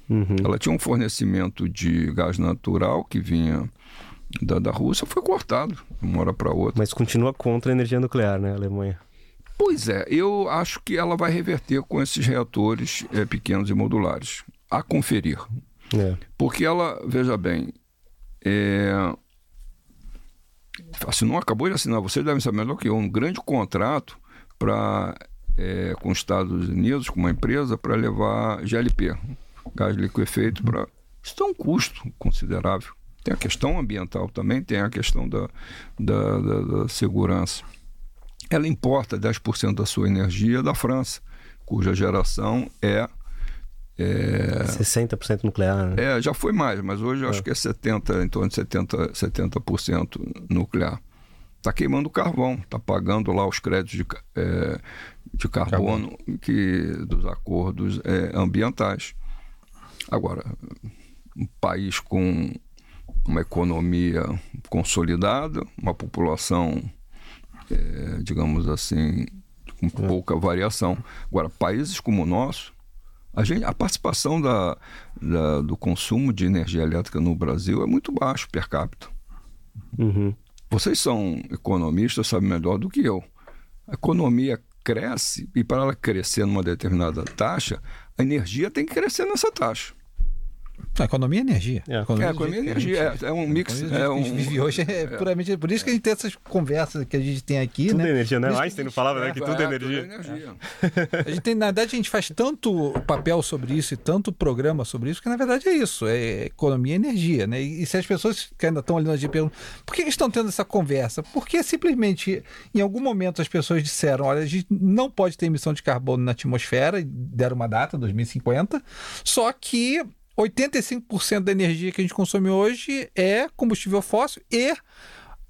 Uhum. Ela tinha um fornecimento de gás natural que vinha da, da Rússia, foi cortado de uma hora para outra. Mas continua contra a energia nuclear, né, a Alemanha? Pois é, eu acho que ela vai reverter com esses reatores é, pequenos e modulares. A conferir. É. Porque ela, veja bem, é, assinou, acabou de assinar, vocês devem saber melhor que eu, um grande contrato para é, com os Estados Unidos, com uma empresa, para levar GLP, gás liquefeito, para. Isso tem um custo considerável. Tem a questão ambiental também, tem a questão da, da, da, da segurança. Ela importa 10% da sua energia da França, cuja geração é é... 60% nuclear. Né? É, já foi mais, mas hoje eu é. acho que é 70%, em torno de 70%, 70% nuclear. Está queimando carvão, está pagando lá os créditos de, é, de carbono, que, dos acordos é, ambientais. Agora, um país com uma economia consolidada, uma população, é, digamos assim, com é. pouca variação. Agora, países como o nosso, a, gente, a participação da, da, do consumo de energia elétrica no Brasil é muito baixo per capita. Uhum. Vocês são economistas, sabem melhor do que eu. A economia cresce e para ela crescer numa determinada taxa, a energia tem que crescer nessa taxa. Não, economia e energia. É. Economia, É, economia e que a energia, é- é um mix, é a um- vive hoje é, puramente. Por isso que a gente tem essas conversas que a gente tem aqui, Tudo né? é energia, né? Por Einstein não falava né, que tudo é energia. energia. A gente tem, na verdade, a gente faz tanto papel sobre isso e tanto programa sobre isso, que na verdade é isso, é economia e energia, né? E, e se as pessoas que ainda estão ali na gente perguntam, por que, que estão tendo essa conversa? Porque simplesmente, em algum momento, as pessoas disseram, olha, a gente não pode ter emissão de carbono na atmosfera, e deram uma data, 2050, só que 85% da energia que a gente consome hoje é combustível fóssil e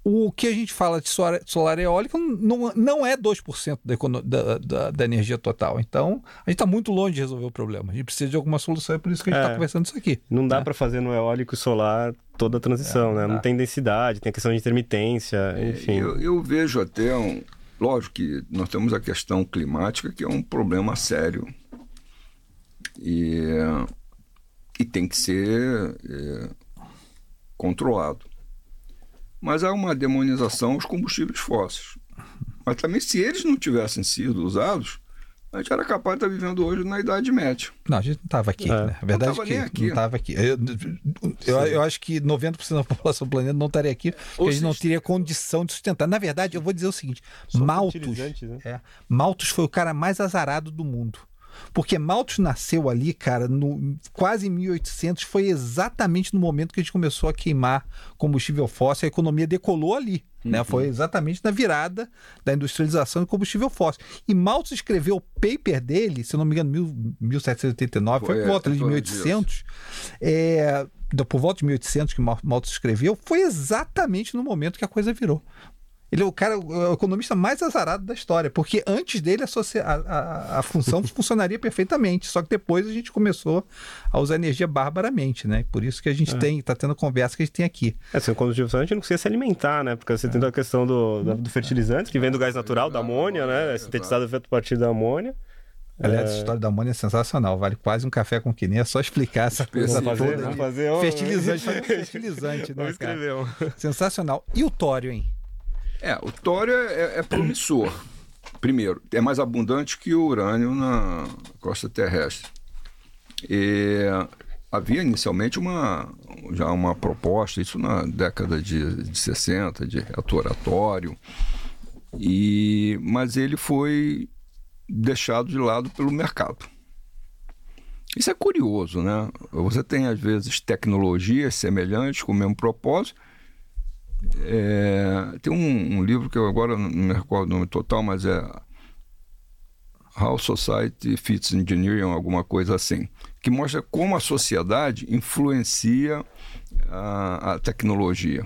o que a gente fala de solar, solar eólico não, não é 2% da, da, da, da energia total. Então, a gente está muito longe de resolver o problema. A gente precisa de alguma solução, é por isso que a gente está É. conversando isso aqui. Não dá né? pra fazer no eólico e solar toda a transição, né? Não dá. tem densidade, tem a questão de intermitência, enfim. Eu, eu vejo até um. Lógico que nós temos a questão climática, que é um problema sério. E, e tem que ser é, controlado. Mas há uma demonização aos combustíveis fósseis. Mas também, se eles não tivessem sido usados, a gente era capaz de estar vivendo hoje na Idade Média. Não, a gente não estava aqui. É. Né? A verdade Não é tava que nem aqui. não estava aqui. Eu, eu, eu acho que 90% da população do planeta não estaria aqui, porque Ou a gente não teria condição de sustentar. Na verdade, eu vou dizer o seguinte: Só fertilizantes, né? é, Malthus foi o cara mais azarado do mundo. Porque Malthus nasceu ali, cara, no, quase em 1800, foi exatamente no momento que a gente começou a queimar combustível fóssil, a economia decolou ali. Né? Foi exatamente na virada da industrialização do combustível fóssil. E Malthus escreveu o paper dele, se eu não me engano, mil, 1789, foi, Foi, por volta é, de foi 1800. É, por volta de 1800 que Mal- Malthus escreveu, foi exatamente no momento que a coisa virou. Ele é o cara, o economista mais azarado da história, porque antes dele a, a, a- a função funcionaria perfeitamente, só que depois a gente começou a usar energia barbaramente, né? Por isso que a gente tem, tá tendo conversa que a gente tem aqui. É, sem combustível a gente não conseguia se alimentar, né? Porque você tem a questão do, do, do fertilizante, que vem do gás natural, da amônia, né? É sintetizado a partir da amônia. Aliás, a história da amônia é sensacional, vale quase um café com quiné, é só explicar essa coisa Vamos toda. fazer, vamos fazer um- Fertilizante, fertilizante, né. Sensacional. E o tório, hein? É, o tório é, é promissor. Primeiro, é mais abundante que o urânio na costa terrestre. E havia inicialmente uma, já uma proposta, isso na década de, de 60, de reator atório, e, mas ele foi deixado de lado pelo mercado. Isso é curioso, né? Você tem, às vezes, tecnologias semelhantes com o mesmo propósito, é, tem um, um livro que eu agora não me recordo o nome total, mas é How Society Fits Engineering, alguma coisa assim, que mostra como a sociedade influencia a, a tecnologia.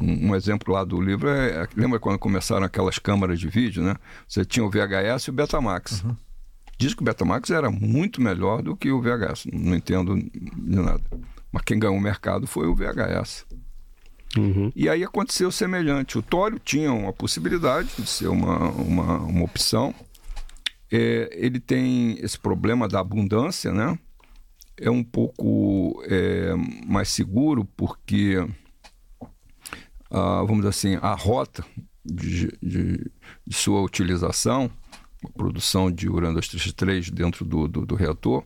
Um, um exemplo lá do livro é, é- lembra quando começaram aquelas câmaras de vídeo, né? Você tinha o VHS e o Betamax. Diz que o Betamax era muito melhor do que o VHS. Não entendo de nada. Mas quem ganhou o mercado foi o VHS. Uhum. E aí aconteceu semelhante. O tório tinha uma possibilidade de ser uma, uma, uma opção. É, ele tem esse problema da abundância, né? É um pouco é, mais seguro porque, ah, vamos dizer assim, a rota de, de, de sua utilização, a produção de urânio 233 dentro do, do, do reator,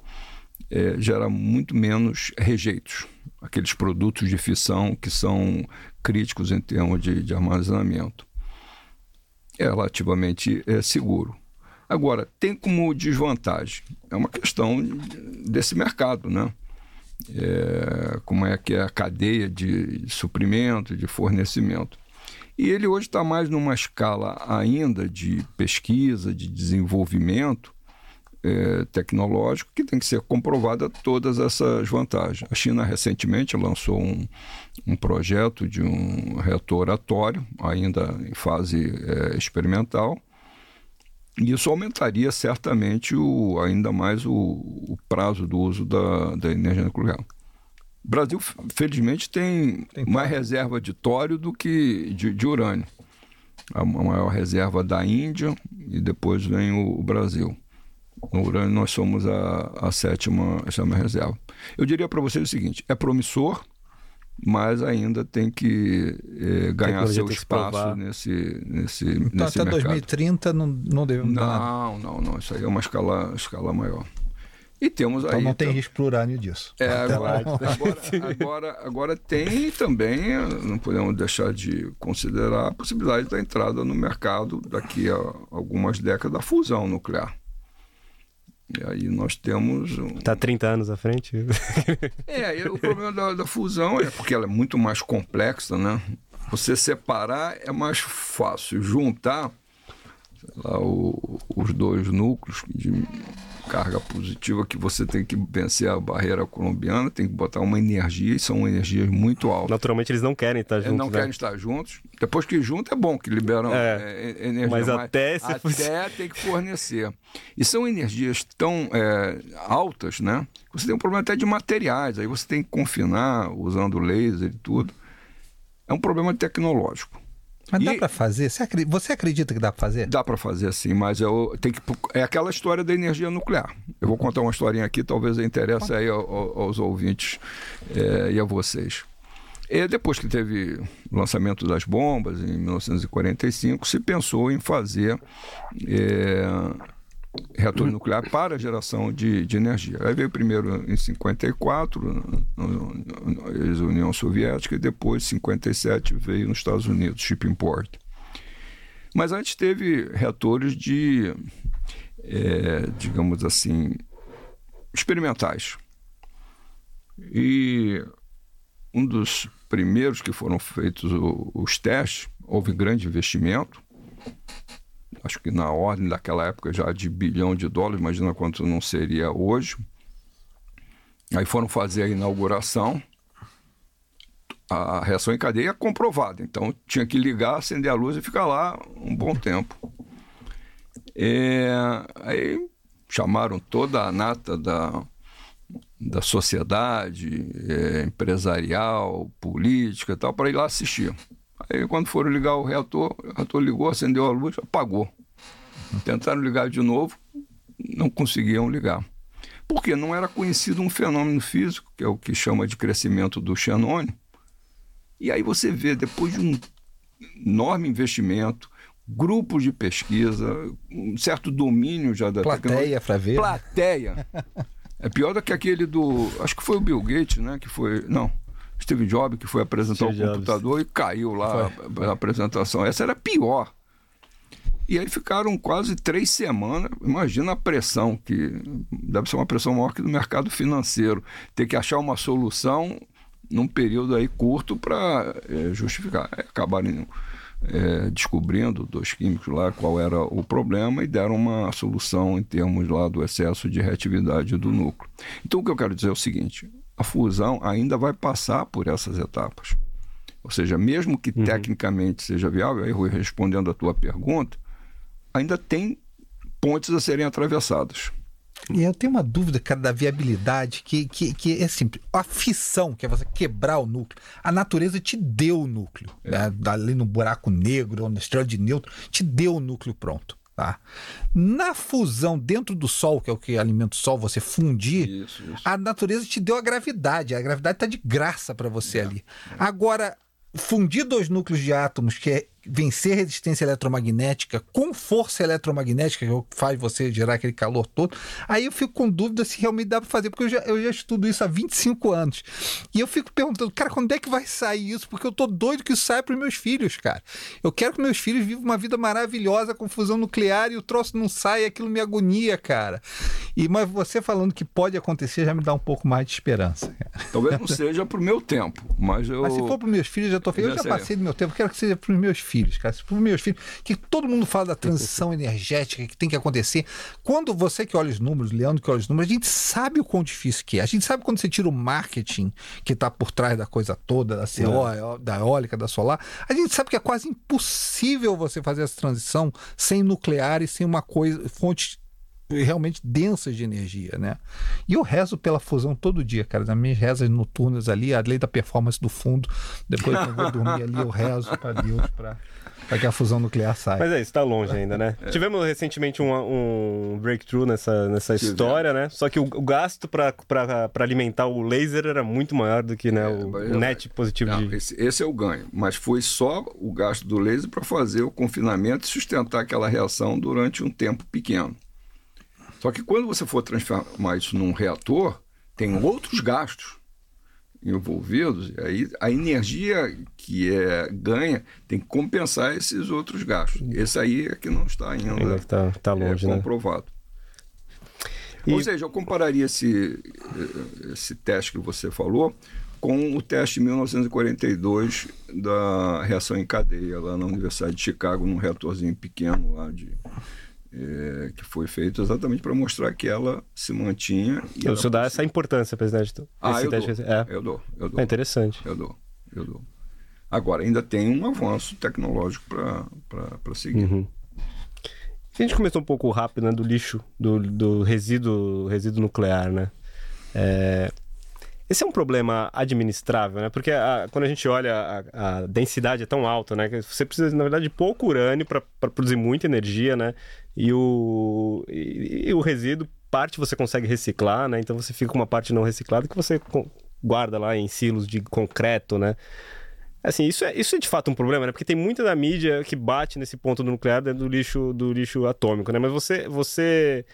é, gera muito menos rejeitos, aqueles produtos de fissão que são críticos em termos de, de armazenamento. É relativamente é, seguro. Agora, tem como desvantagem, é uma questão desse mercado, né? É, como é que é a cadeia de suprimento, de fornecimento. E ele hoje está mais numa escala ainda de pesquisa, de desenvolvimento, é, tecnológico que tem que ser comprovada todas essas vantagens. A China recentemente lançou um, um projeto de um reator atório, ainda em fase é, experimental, e isso aumentaria certamente o, ainda mais o, o prazo do uso da, da energia nuclear. O Brasil, felizmente, tem, Tem mais reserva de tório do que de, de urânio. A ma- maior reserva da Índia e depois vem o, o Brasil. No urânio nós somos a, a sétima, a sétima reserva. Eu diria para vocês o seguinte: é promissor, mas ainda tem que eh, ganhar seu espaço nesse, nesse, Então, nesse até mercado. 2030 não, não devemos dar nada. Não, não, não. Isso aí é uma escala, escala maior. E temos então aí. não tem risco para urânio disso. É, agora, agora, agora, agora, tem também, não podemos deixar de considerar a possibilidade da entrada no mercado daqui a algumas décadas da fusão nuclear. E aí nós temos. Um... Tá 30 anos à frente? é, o problema da, da, fusão é porque ela é muito mais complexa, né? Você separar é mais fácil. Juntar lá, o, os dois núcleos de carga positiva que você tem que vencer a barreira colombiana, tem que botar uma energia e são energias muito altas. Naturalmente eles não querem estar juntos. Eles não né? querem estar juntos. Depois que junto é bom, que liberam é, é, energia. Mas, mas até, até tem que fornecer. E são energias tão é, altas, né? Você tem um problema até de materiais. Aí você tem que confinar usando laser e tudo. É um problema tecnológico. Mas e... dá para fazer? Você acredita que dá para fazer? Dá para fazer, sim, mas eu tenho que é aquela história da energia nuclear. Eu vou contar uma historinha aqui, talvez interesse aí aos ouvintes é, e a vocês. E depois que teve o lançamento das bombas em 1945, se pensou em fazer é, reator nuclear para geração de, de energia. Aí veio primeiro em 54, a União Soviética, e depois, em 57, veio nos Estados Unidos, Shipping Port. Mas antes teve reatores de, é, digamos assim, experimentais. E um dos primeiros que foram feitos os testes, houve grande investimento, acho que na ordem daquela época já de bilhão de dólares, imagina quanto não seria hoje. Aí foram fazer a inauguração, a reação em cadeia comprovada, então tinha que ligar, acender a luz e ficar lá um bom tempo. É, aí chamaram toda a nata da, da sociedade é, empresarial, política e tal, para ir lá assistir. Aí quando foram ligar o reator, o reator ligou, acendeu a luz, apagou. Tentaram ligar de novo, não conseguiam ligar. Porque não era conhecido um fenômeno físico, que é o que chama de crescimento do xenônio. E aí você vê, depois de um enorme investimento, grupos de pesquisa, um certo domínio já da Plateia para ver. Plateia. é pior do que aquele do. Acho que foi o Bill Gates, né? Que foi. Não. Steve Jobs, que foi apresentar Steve o computador Jobs. e caiu lá a, a apresentação. Essa era pior. E aí ficaram quase três semanas. Imagina a pressão, que deve ser uma pressão maior que do mercado financeiro. Ter que achar uma solução num período aí curto para é, justificar. É, acabaram é, descobrindo, dois químicos lá, qual era o problema e deram uma solução em termos lá do excesso de reatividade do núcleo. Então o que eu quero dizer é o seguinte: a fusão ainda vai passar por essas etapas. Ou seja, mesmo que uhum. tecnicamente seja viável, aí respondendo a tua pergunta, ainda tem pontes a serem atravessadas. E eu tenho uma dúvida, cara, da viabilidade, que, que, que é simples. A fissão, que é você quebrar o núcleo, a natureza te deu o núcleo. É. Né? Ali no buraco negro, ou na estrela de nêutron, te deu o núcleo pronto. Tá? Na fusão dentro do Sol, que é o que alimenta o Sol, você fundir, isso, isso. a natureza te deu a gravidade. A gravidade está de graça para você é. ali. É. Agora, fundir dois núcleos de átomos, que é vencer resistência eletromagnética com força eletromagnética, que faz você gerar aquele calor todo, aí eu fico com dúvida se realmente dá para fazer, porque eu já, eu já estudo isso há 25 anos. E eu fico perguntando, cara, quando é que vai sair isso? Porque eu tô doido que isso saia para meus filhos, cara. Eu quero que meus filhos vivam uma vida maravilhosa com fusão nuclear e o troço não sai, aquilo me agonia, cara. E mas você falando que pode acontecer já me dá um pouco mais de esperança. Cara. Talvez não seja pro meu tempo, mas eu Mas se for para meus filhos, já tô Eu já passei do meu tempo, quero que seja para os meus filhos filhos, cara. Para os meus filhos, que todo mundo fala da transição energética que tem que acontecer. Quando você que olha os números, Leandro que olha os números, a gente sabe o quão difícil que é. A gente sabe quando você tira o marketing que está por trás da coisa toda, da CO, é. da eólica, da solar, a gente sabe que é quase impossível você fazer essa transição sem nuclear e sem uma coisa, fonte realmente densas de energia, né? E eu rezo pela fusão todo dia, cara, nas minhas rezas noturnas ali, a lei da performance do fundo, depois que eu vou dormir ali, eu rezo para Deus para para que a fusão nuclear saia. Mas é, isso tá longe ainda, né? É. Tivemos recentemente um, um, breakthrough nessa, nessa história, né? Só que o, o gasto para alimentar o laser era muito maior do que né, é, o, o net positivo. Não, de... esse, esse, é o ganho, mas foi só o gasto do laser para fazer o confinamento e sustentar aquela reação durante um tempo pequeno. Só que quando você for transformar isso num reator, tem outros gastos envolvidos, e aí a energia que é ganha tem que compensar esses outros gastos. Esse aí é que não está ainda, que tá, tá longe, é, né? comprovado. E- Ou seja, eu compararia esse, esse teste que você falou com o teste de 1942 da reação em cadeia lá na Universidade de Chicago, num reatorzinho pequeno lá de eh, que foi feito exatamente para mostrar que ela se mantinha. E O ela senhor dá essa importância, presidente. ah, eu dou, É. eu dou, eu dou. é interessante. Eu dou, eu dou. Agora, ainda tem um avanço tecnológico para seguir. Uhum. A gente começou um pouco rápido, né, do lixo, do, do resíduo, resíduo nuclear, né? É, Esse é um problema administrável, né? Porque a- quando a gente olha, a, a densidade é tão alta, né? Que você precisa, na verdade, de pouco urânio para produzir muita energia, né? E o, e, e o resíduo, parte você consegue reciclar, né? Então você fica com uma parte não reciclada que você guarda lá em silos de concreto, né? Assim, isso é, isso é de fato um problema, né? Porque tem muita da mídia que bate nesse ponto do nuclear dentro do lixo, do lixo atômico, né? Mas você, você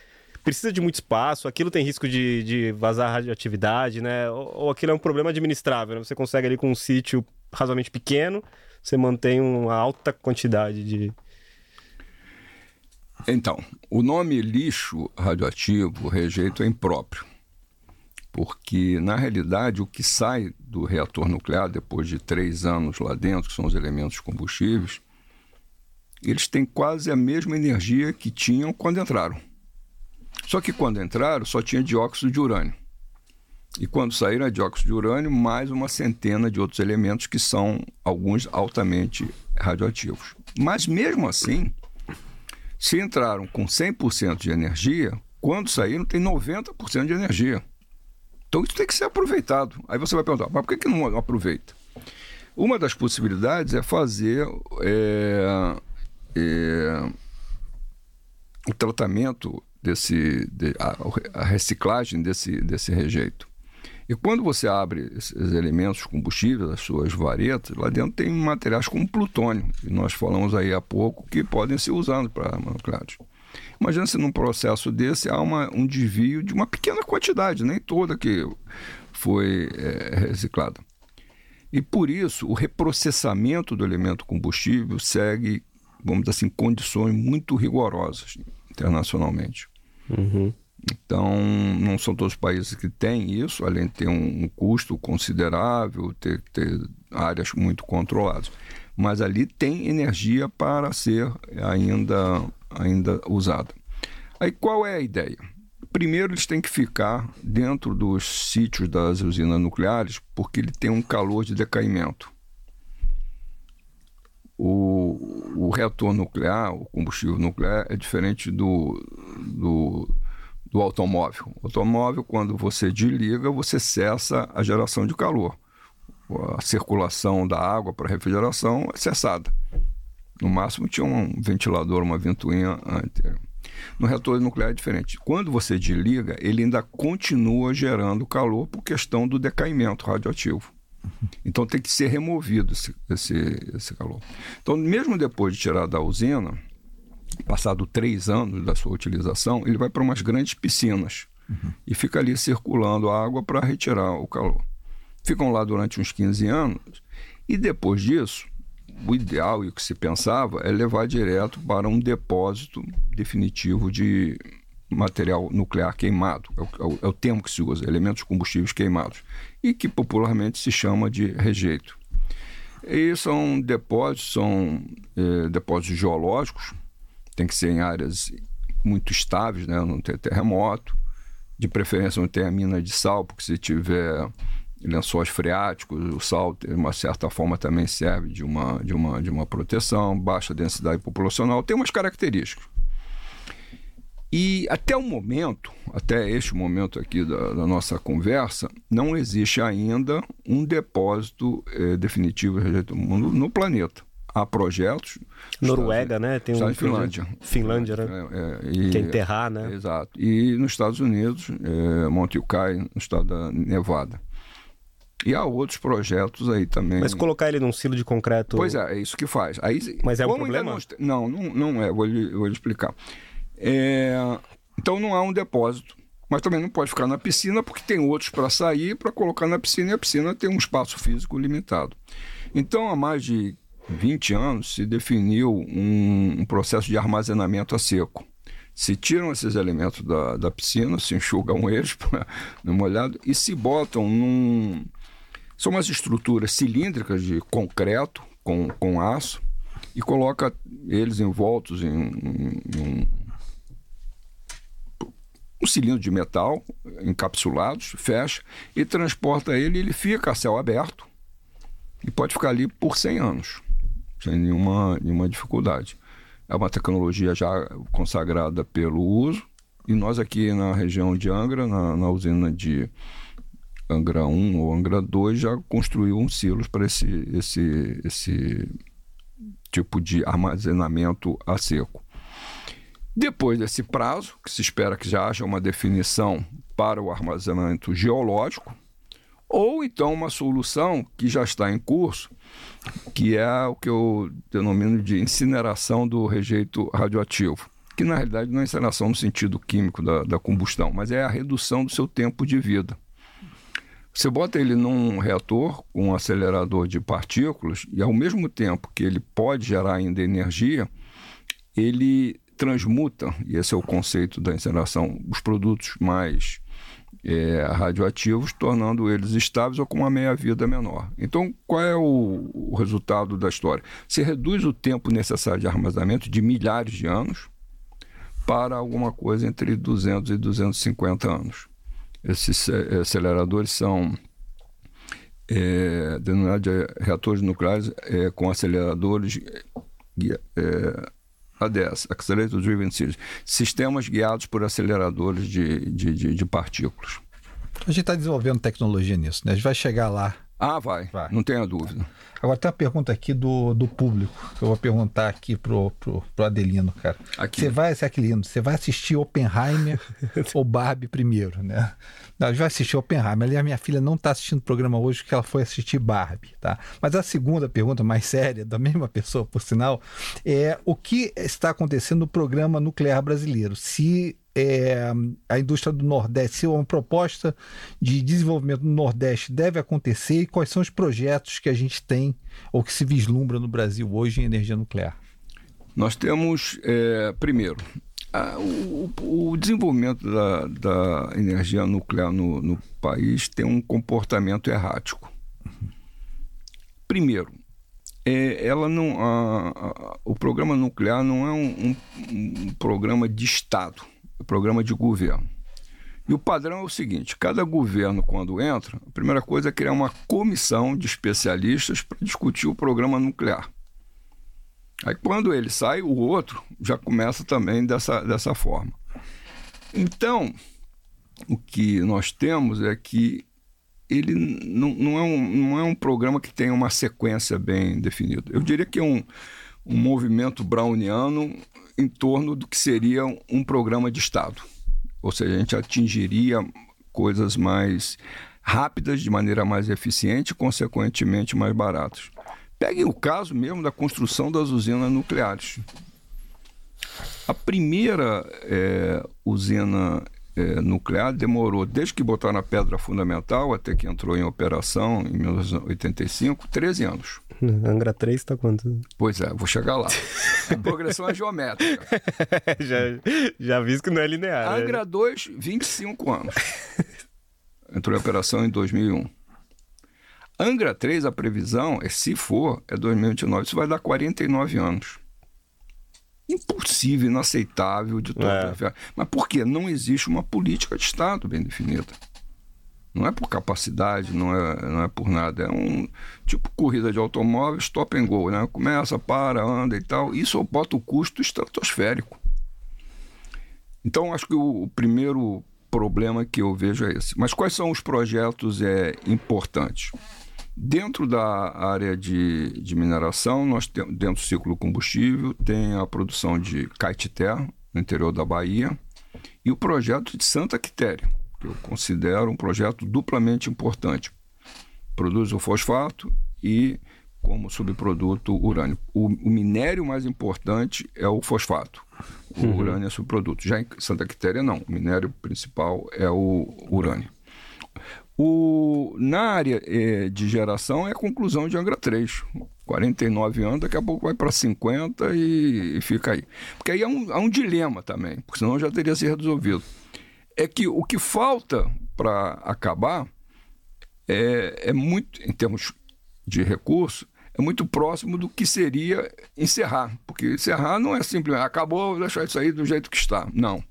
precisa de muito espaço, aquilo tem risco de, de vazar radioatividade, né? Ou, ou aquilo é um problema administrável, né? Você consegue ali com um sítio razoavelmente pequeno, você mantém uma alta quantidade de... Então, o nome lixo radioativo, rejeito, é impróprio. Porque, na realidade, o que sai do reator nuclear depois de três anos lá dentro, que são os elementos combustíveis, eles têm quase a mesma energia que tinham quando entraram. Só que quando entraram, só tinha dióxido de urânio. E quando saíram é dióxido de urânio, mais uma centena de outros elementos que são alguns altamente radioativos. Mas mesmo assim, se entraram com 100% de energia, quando saíram tem 90% de energia. Então isso tem que ser aproveitado. Aí você vai perguntar, mas por que, que não aproveita? Uma das possibilidades é fazer é, é, o tratamento desse, de, a, a reciclagem desse, desse rejeito. E quando você abre esses elementos combustíveis, as suas varetas, lá dentro tem materiais como plutônio, que nós falamos aí há pouco, que podem ser usados para nucleares. Imagina se num processo desse há uma, um desvio de uma pequena quantidade, nem toda que foi é, reciclada. E por isso, o reprocessamento do elemento combustível segue, vamos dizer assim, condições muito rigorosas internacionalmente. Uhum. Então, não são todos os países que têm isso, além de ter um, um custo considerável, ter, ter áreas muito controladas. Mas ali tem energia para ser ainda, ainda usada. Aí qual é a ideia? Primeiro, eles têm que ficar dentro dos sítios das usinas nucleares, porque ele tem um calor de decaimento. O, o reator nuclear, o combustível nuclear, é diferente do, do, do automóvel. O automóvel, quando você desliga, você cessa a geração de calor. A circulação da água para refrigeração é cessada. No máximo tinha um ventilador, uma ventoinha antes. No reator nuclear é diferente. Quando você desliga, ele ainda continua gerando calor por questão do decaimento radioativo. Então tem que ser removido esse, esse, esse calor. Então, mesmo depois de tirar da usina, passado três anos da sua utilização, ele vai para umas grandes piscinas uhum. e fica ali circulando a água para retirar o calor. Ficam lá durante uns 15 anos e depois disso, o ideal e o que se pensava é levar direto para um depósito definitivo de material nuclear queimado. É o, é o termo que se usa, elementos combustíveis queimados, e que popularmente se chama de rejeito. E são depósitos, são é, depósitos geológicos, tem que ser em áreas muito estáveis, né? não ter terremoto, de preferência não ter a mina de sal, porque se tiver lençóis freáticos, o sal, de uma certa forma, também serve de uma, de uma, de uma proteção, baixa densidade populacional, tem umas características. E até o momento, até este momento aqui da, da nossa conversa, não existe ainda um depósito eh, definitivo no, no planeta há projetos. Noruega, né? Tem um Finlândia. Finlândia, né? É, é, e, enterrar, né? Exato. E nos Estados Unidos, é, Monte Ucai, no estado da Nevada. E há outros projetos aí também. Mas colocar ele num silo de concreto. Pois é, é isso que faz. Aí, Mas é um problema? Não, não, não é, vou lhe, vou lhe explicar. É, Então não há um depósito. Mas também não pode ficar na piscina porque tem outros para sair para colocar na piscina e a piscina tem um espaço físico limitado. Então, há mais de 20 anos se definiu um, um processo de armazenamento a seco. Se tiram esses elementos da, da piscina, se enxugam eles no molhado e se botam num. São umas estruturas cilíndricas de concreto com, com aço e coloca eles envoltos em, em, em um, um cilindro de metal, encapsulados, fecha e transporta ele. Ele fica a céu aberto e pode ficar ali por 100 anos, sem nenhuma, nenhuma dificuldade. É uma tecnologia já consagrada pelo uso e nós aqui na região de Angra, na, na usina de Angra 1 ou Angra 2, já construiu silos para esse, esse, esse tipo de armazenamento a seco. Depois desse prazo, que se espera que já haja uma definição para o armazenamento geológico, ou então uma solução que já está em curso, que é o que eu denomino de incineração do rejeito radioativo, que na realidade não é incineração no sentido químico da, da combustão, mas é a redução do seu tempo de vida. Você bota ele num reator com um acelerador de partículas e ao mesmo tempo que ele pode gerar ainda energia, ele transmuta, e esse é o conceito da incineração, os produtos mais é, radioativos, tornando eles estáveis ou com uma meia-vida menor. Então, qual é o, o, resultado da história? Você reduz o tempo necessário de armazenamento de milhares de anos para alguma coisa entre 200 e 250 anos. Esses é, aceleradores são é, denominados de reatores nucleares é, com aceleradores é, ADS, Accelerator Driven Systems, sistemas guiados por aceleradores de, de, de, de partículas. A gente está desenvolvendo tecnologia nisso, né? A gente vai chegar lá. Ah, vai, vai. não tenha dúvida. Agora tem uma pergunta aqui do, do público, que eu vou perguntar aqui pro, pro, pro Adelino, cara. Aqui. Você vai, esse Aquilino, você vai assistir Oppenheimer ou Barbie primeiro, né? Não, a gente vai assistir Oppenheimer. Ali a minha filha não está assistindo o programa hoje porque ela foi assistir Barbie, tá? Mas a segunda pergunta, mais séria, da mesma pessoa, por sinal, é o que está acontecendo no programa nuclear brasileiro? Se é, a indústria do Nordeste, se uma proposta de desenvolvimento no Nordeste deve acontecer e quais são os projetos que a gente tem ou que se vislumbra no Brasil hoje em energia nuclear? Nós temos, é, primeiro, a, o, o, desenvolvimento da, da energia nuclear no, no, país tem um comportamento errático. Primeiro, é, ela não, a, a, o programa nuclear não é um, um, um programa de Estado programa de governo. E o padrão é o seguinte: cada governo, quando entra, a primeira coisa é criar uma comissão de especialistas para discutir o programa nuclear. Aí, quando ele sai, o outro já começa também dessa, dessa forma. Então, o que nós temos é que ele não, não, é um, não é um programa que tenha uma sequência bem definida. Eu diria que é um, um movimento browniano em torno do que seria um programa de Estado. Ou seja, a gente atingiria coisas mais rápidas, de maneira mais eficiente e, consequentemente, mais baratas. Peguem o caso mesmo da construção das usinas nucleares. A primeira é, usina é, nuclear demorou, desde que botaram a pedra fundamental até que entrou em operação em 1985, 13 anos. Angra 3 está quanto? Pois é, vou chegar lá. A progressão é geométrica. já, já vi que não é linear. Né? Angra né? 2, 25 anos. Entrou em operação em 2001. Angra 3, a previsão, é, se for, é 2029. Isso vai dar 49 anos. Impossível, inaceitável de todo. É. Mas por quê? Não existe uma política de Estado bem definida. Não é por capacidade, não é, não é por nada. É um tipo corrida de automóvel, stop and go, né? Começa, para, anda e tal. Isso bota o custo estratosférico. Então, acho que o, o primeiro problema que eu vejo é esse. Mas quais são os projetos é, importantes? Dentro da área de, de mineração, nós temos, dentro do ciclo combustível, tem a produção de Caetité, no interior da Bahia, e o projeto de Santa Quitéria que eu considero um projeto duplamente importante. Produz o fosfato e como subproduto urânio. O, o minério mais importante é o fosfato. O uhum. urânio é subproduto. Já em Santa Quitéria, não. O minério principal é o urânio. O, na área eh, de geração é a conclusão de Angra 3. 49 anos, daqui a pouco vai para 50 e, e, fica aí. Porque aí há um, há um dilema também, porque senão já teria se resolvido. É que o que falta para acabar é, é muito, em termos de recurso, é muito próximo do que seria encerrar. Porque encerrar não é simplesmente acabou, deixar isso aí do jeito que está. Não.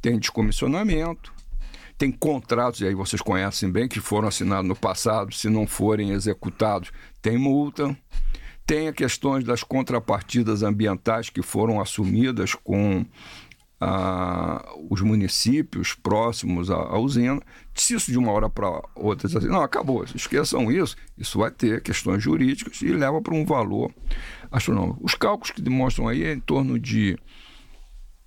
Tem descomissionamento, tem contratos, e aí vocês conhecem bem, que foram assinados no passado, se não forem executados, tem multa. Tem a questões das contrapartidas ambientais que foram assumidas com ah, os municípios próximos à, à, usina. Se isso de uma hora para outra assim, não, acabou, esqueçam isso, isso vai ter questões jurídicas e leva para um valor astronômico. Os cálculos que demonstram aí é em torno de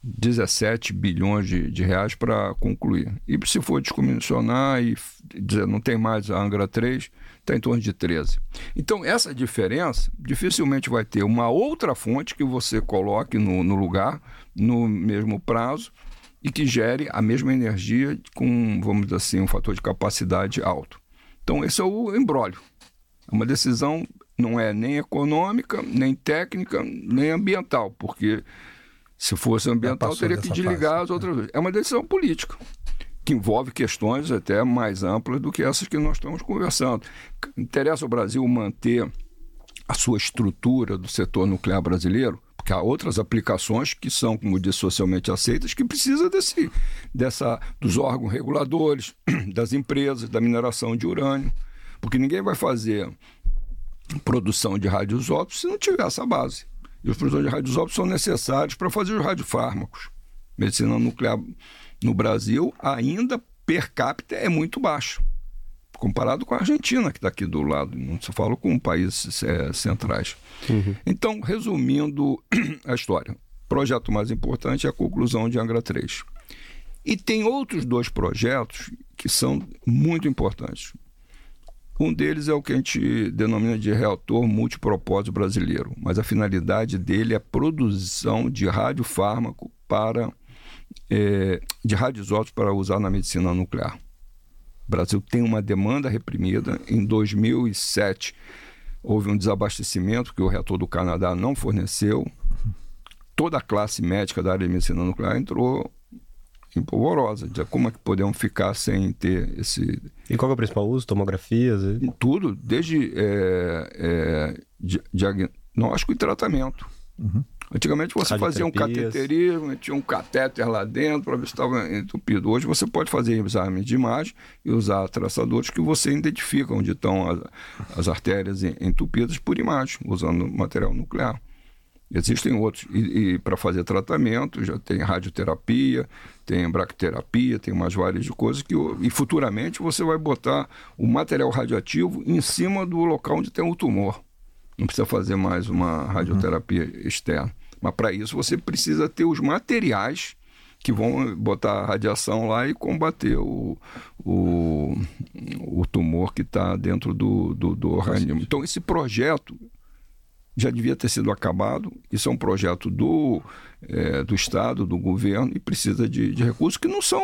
17 bilhões de, de reais para concluir. E se for descomissionar e dizer não tem mais a Angra 3, está em torno de 13. Então, essa diferença dificilmente vai ter uma outra fonte que você coloque no, no lugar, no mesmo prazo, e que gere a mesma energia com, vamos dizer assim, um fator de capacidade alto. Então, esse é o embrólio. É uma decisão não é nem econômica, nem técnica, nem ambiental, porque se fosse ambiental, teria que desligar as outras. É. é uma decisão política que envolve questões até mais amplas do que essas que nós estamos conversando. Interessa ao Brasil manter a sua estrutura do setor nuclear brasileiro? Porque há outras aplicações que são, como disse, socialmente aceitas, que precisa desse, dessa, dos órgãos reguladores, das empresas, da mineração de urânio. Porque ninguém vai fazer produção de radioisótopos se não tiver essa base. E os produtores de radioisótopos são necessários para fazer os radiofármacos. Medicina nuclear no Brasil, ainda per capita, é muito baixo. Comparado com a Argentina, que está aqui do lado, não se fala com países é, centrais. Uhum. Então, resumindo a história, o projeto mais importante é a conclusão de Angra 3. E tem outros dois projetos que são muito importantes. Um deles é o que a gente denomina de reator multipropósito brasileiro, mas a finalidade dele é a produção de radiofármaco para é, de radioisótopos para usar na medicina nuclear. O Brasil tem uma demanda reprimida. Em 2007 houve um desabastecimento que o reator do Canadá não forneceu. Toda a classe médica da área de medicina nuclear entrou empolvorosa. De como é que podemos ficar sem ter esse. E qual é o principal uso? Tomografias? E... Tudo, desde é, é, diagnóstico e tratamento. Uhum. Antigamente você fazia um cateterismo, tinha um catéter lá dentro para ver se estava entupido. Hoje você pode fazer exame de imagem e usar traçadores que você identifica onde estão as, as artérias entupidas por imagem, usando material nuclear. Existem outros. E, e para fazer tratamento, já tem radioterapia, tem bracterapia, tem mais várias de coisas que. E futuramente você vai botar o material radioativo em cima do local onde tem o tumor. Não precisa fazer mais uma radioterapia uhum. externa. Mas para isso você precisa ter os materiais que vão botar a radiação lá e combater o, o, o tumor que está dentro do, do, do organismo. Então, esse projeto já devia ter sido acabado. Isso é um projeto do, é, do Estado, do governo, e precisa de, de, recursos que não são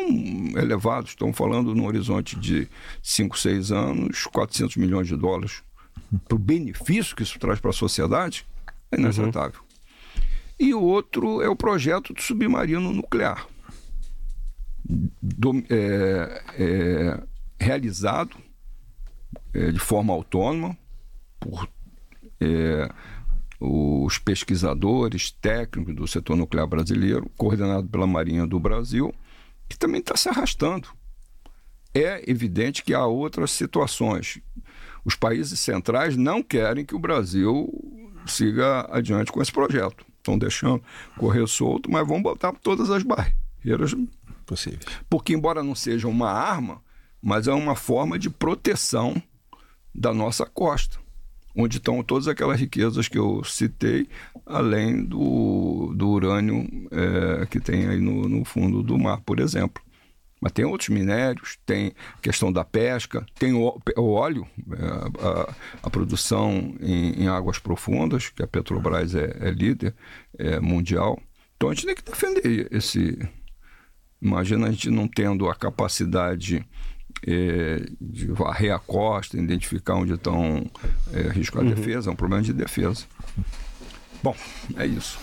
elevados. Estão falando no horizonte de 5, 6 anos, 400 milhões de dólares. Para o benefício que isso traz para a sociedade, é inaceitável. Uhum. E o outro é o projeto do submarino nuclear. Do, é, é, realizado é, de forma autônoma por é, os pesquisadores técnicos do setor nuclear brasileiro, coordenado pela Marinha do Brasil, que também está se arrastando. É evidente que há outras situações. Os países centrais não querem que o Brasil siga adiante com esse projeto. Estão deixando correr solto, mas vão botar todas as barreiras possíveis. Porque, embora não seja uma arma, mas é uma forma de proteção da nossa costa onde estão todas aquelas riquezas que eu citei, além do, do urânio é, que tem aí no, no fundo do mar, por exemplo. Mas tem outros minérios, tem a questão da pesca, tem o, o óleo, é, a, a, produção em, em, águas profundas, que a Petrobras é, é líder é, mundial. Então a gente tem que defender esse. Imagina a gente não tendo a capacidade é, de varrer a costa, identificar onde estão é, risco à uhum. defesa, é um problema de defesa. Bom, é isso.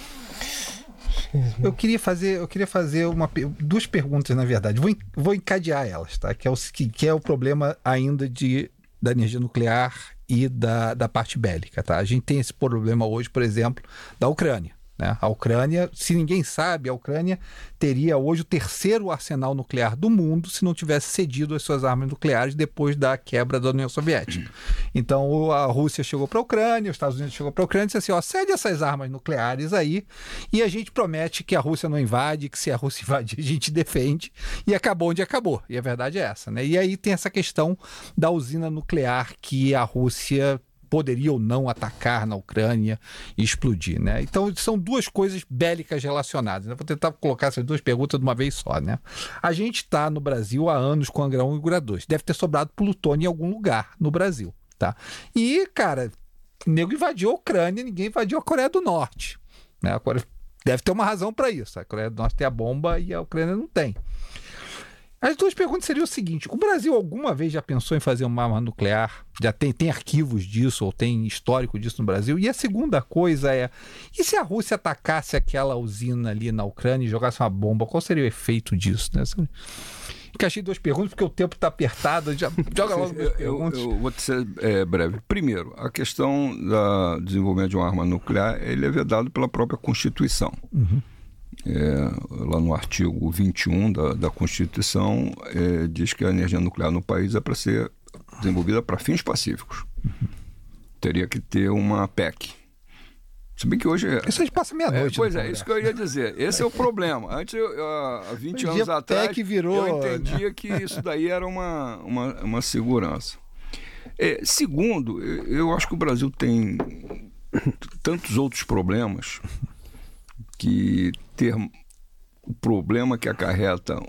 Eu queria fazer, eu queria fazer uma, duas perguntas, na verdade. Vou, vou encadear elas, tá? Que é, o, que, que é o problema ainda de, da energia nuclear e da, da parte bélica, tá? A gente tem esse problema hoje, por exemplo, da Ucrânia. Né? A Ucrânia, se ninguém sabe, a Ucrânia teria hoje o terceiro arsenal nuclear do mundo se não tivesse cedido as suas armas nucleares depois da quebra da União Soviética. Então a Rússia chegou para a Ucrânia, os Estados Unidos chegou para a Ucrânia e disse assim: ó, cede essas armas nucleares aí e a gente promete que a Rússia não invade, que se a Rússia invadir a gente defende. E acabou onde acabou. E a verdade é essa. Né? E aí tem essa questão da usina nuclear que a Rússia poderia ou não atacar na Ucrânia e explodir, né? Então são duas coisas bélicas relacionadas. Né? Vou tentar colocar essas duas perguntas de uma vez só, né? A gente está no Brasil há anos com Angra 1 e Angra 2. Deve ter sobrado plutônio em algum lugar no Brasil, tá? E, cara, nego invadiu a Ucrânia, ninguém invadiu a Coreia do Norte. Né? Deve ter uma razão para isso. A Coreia do Norte tem a bomba e a Ucrânia não tem. As duas perguntas seriam o seguinte: o Brasil alguma vez já pensou em fazer uma arma nuclear? Já tem, tem arquivos disso ou tem histórico disso no Brasil? E a segunda coisa é: e se a Rússia atacasse aquela usina ali na Ucrânia e jogasse uma bomba? Qual seria o efeito disso? Né? Encaixei duas perguntas porque o tempo está apertado. Já, joga logo duas perguntas. Eu, eu, vou ser é, breve. Primeiro, a questão do desenvolvimento de uma arma nuclear ele é vedado pela própria Constituição. Uhum é, lá no artigo 21 da, da Constituição, é, diz que a energia nuclear no país é para ser desenvolvida para fins pacíficos. Uhum. Teria que ter uma PEC. Se bem que hoje. É- isso a gente passa meia-noite. É, pois é, isso que eu ia dizer. Esse é o problema. Antes, eu, há 20 anos atrás, PEC virou, eu entendia né? que isso daí era uma, uma, uma segurança. É, segundo, eu acho que o Brasil tem tantos outros problemas que ter o problema que acarreta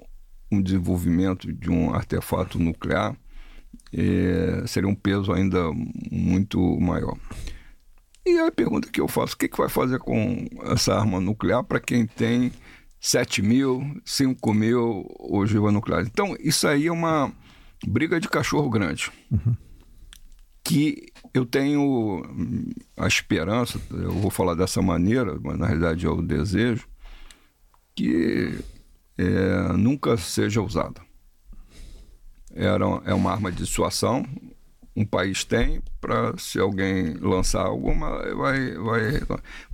um desenvolvimento de um artefato nuclear é, seria um peso ainda muito maior. E a pergunta que eu faço, o que, que vai fazer com essa arma nuclear para quem tem 7 mil, 5 mil ogivas nucleares? Então, isso aí é uma briga de cachorro grande. Uhum. Que eu tenho a esperança, eu vou falar dessa maneira, mas na realidade é o desejo, que é, nunca seja usada. Era, é uma arma de dissuasão, um país tem, para se alguém lançar alguma, vai, vai.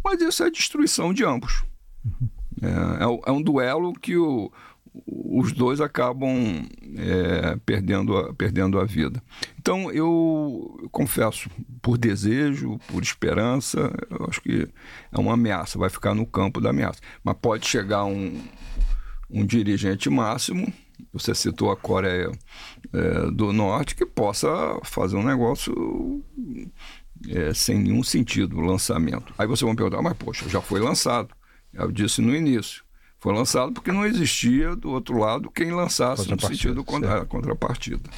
Mas isso é destruição de ambos. Uhum. É, é, um duelo que o, os dois acabam é, perdendo, a, perdendo a vida. Então, eu, confesso, por desejo, por esperança, eu acho que é uma ameaça, vai ficar no campo da ameaça. Mas pode chegar um, um dirigente máximo, você citou a Coreia é, do Norte, que possa fazer um negócio é, sem nenhum sentido, o lançamento. Aí você vai perguntar, mas poxa, já foi lançado. Eu disse no início foi lançado porque não existia do outro lado quem lançasse no sentido contra, contrapartida.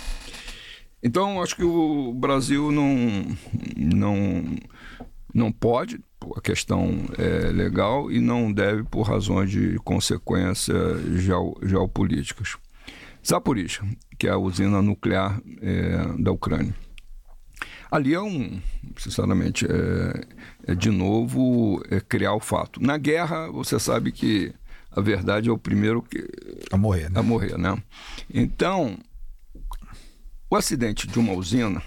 Então, acho que o Brasil não, não, não pode, a questão é legal, e não deve por razões de consequências geopolíticas. Zaporizhia, que é a usina nuclear é, da Ucrânia. Ali é um, sinceramente, é, é de novo é criar o fato. Na guerra, você sabe que a verdade é o primeiro que, a morrer, né? A morrer, né? Então, o acidente de uma usina,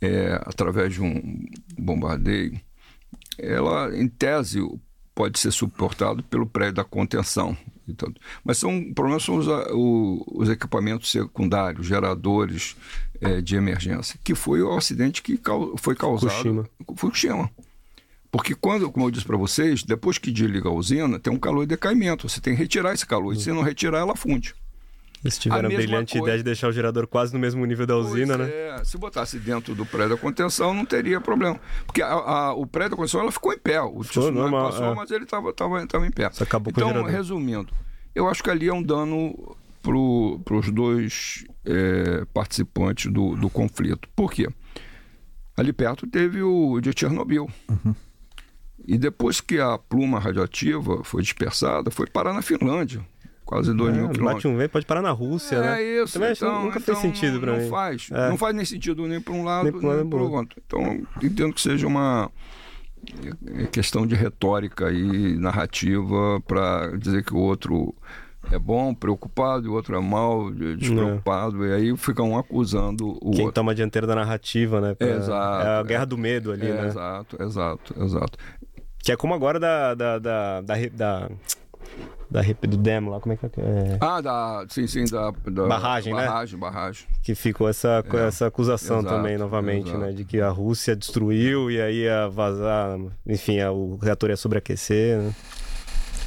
é, através de um bombardeio, ela, em tese, pode ser suportado pelo prédio da contenção. Mas são problemas são os, os equipamentos secundários, geradores é, de emergência, que foi o acidente que foi causado Fukushima. Fukushima. Porque quando, como eu disse para vocês, depois que desliga a usina, tem um calor de decaimento. Você tem que retirar esse calor. E se não retirar, ela funde. Eles tiveram a, a brilhante coisa... ideia de deixar o gerador quase no mesmo nível da usina, pois né? É, se botasse dentro do prédio da contenção, não teria problema. Porque a, a, o prédio da contenção ela ficou em pé. O Foi normal, passou, é. mas ele estava tava, tava em pé. Acabou então, com o resumindo, eu acho que ali é um dano para os dois é, participantes do, do conflito. Por quê? Ali perto teve o de Chernobyl. Uhum. E depois que a pluma radioativa foi dispersada, foi parar na Finlândia. Quase 2 é, mil quilômetros. Bate um vento, pode parar na Rússia, é, né? É isso. Também então, nunca então, fez sentido para mim. Não faz. É. Não faz nem sentido nem para um lado, nem para o outro. Então, entendo que seja uma é, questão de retórica e narrativa para dizer que o outro é bom, preocupado, e o outro é mal, despreocupado, é. e aí fica um acusando o Quem outro. toma a dianteira da narrativa, né? Exato. É a guerra do medo ali, é, né? Exato, exato, exato. Que é como agora da, da, da, da, da da do Demo lá, como é que é? Ah, da, sim, sim, da, da barragem, né? Barragem, barragem. Que ficou essa, é. essa acusação exato, também, novamente, exato. né? De que a Rússia destruiu e aí ia vazar, enfim, o reator ia sobreaquecer, né?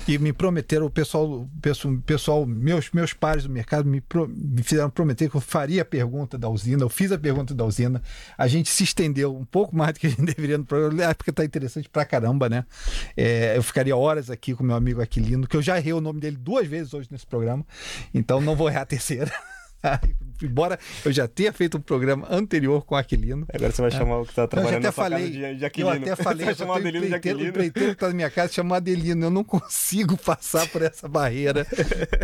E me prometeram, o pessoal, pessoal meus, meus pares do mercado me, pro, me fizeram prometer que eu faria a pergunta da usina. Eu fiz a pergunta da usina. A gente se estendeu um pouco mais do que a gente deveria no programa, porque tá interessante pra caramba, né? É, eu ficaria horas aqui com meu amigo Aquilino, que eu já errei o nome dele duas vezes hoje nesse programa, então não vou errar a terceira. Embora eu já tenha feito um programa anterior com Aquilino. Agora você vai chamar o que está trabalhando eu até falei, de, de Aquilino. Eu até falei, você vai chamar Adelino de Aquilino. O empreiteiro que está na minha casa chama Adelino. Eu não consigo passar por essa barreira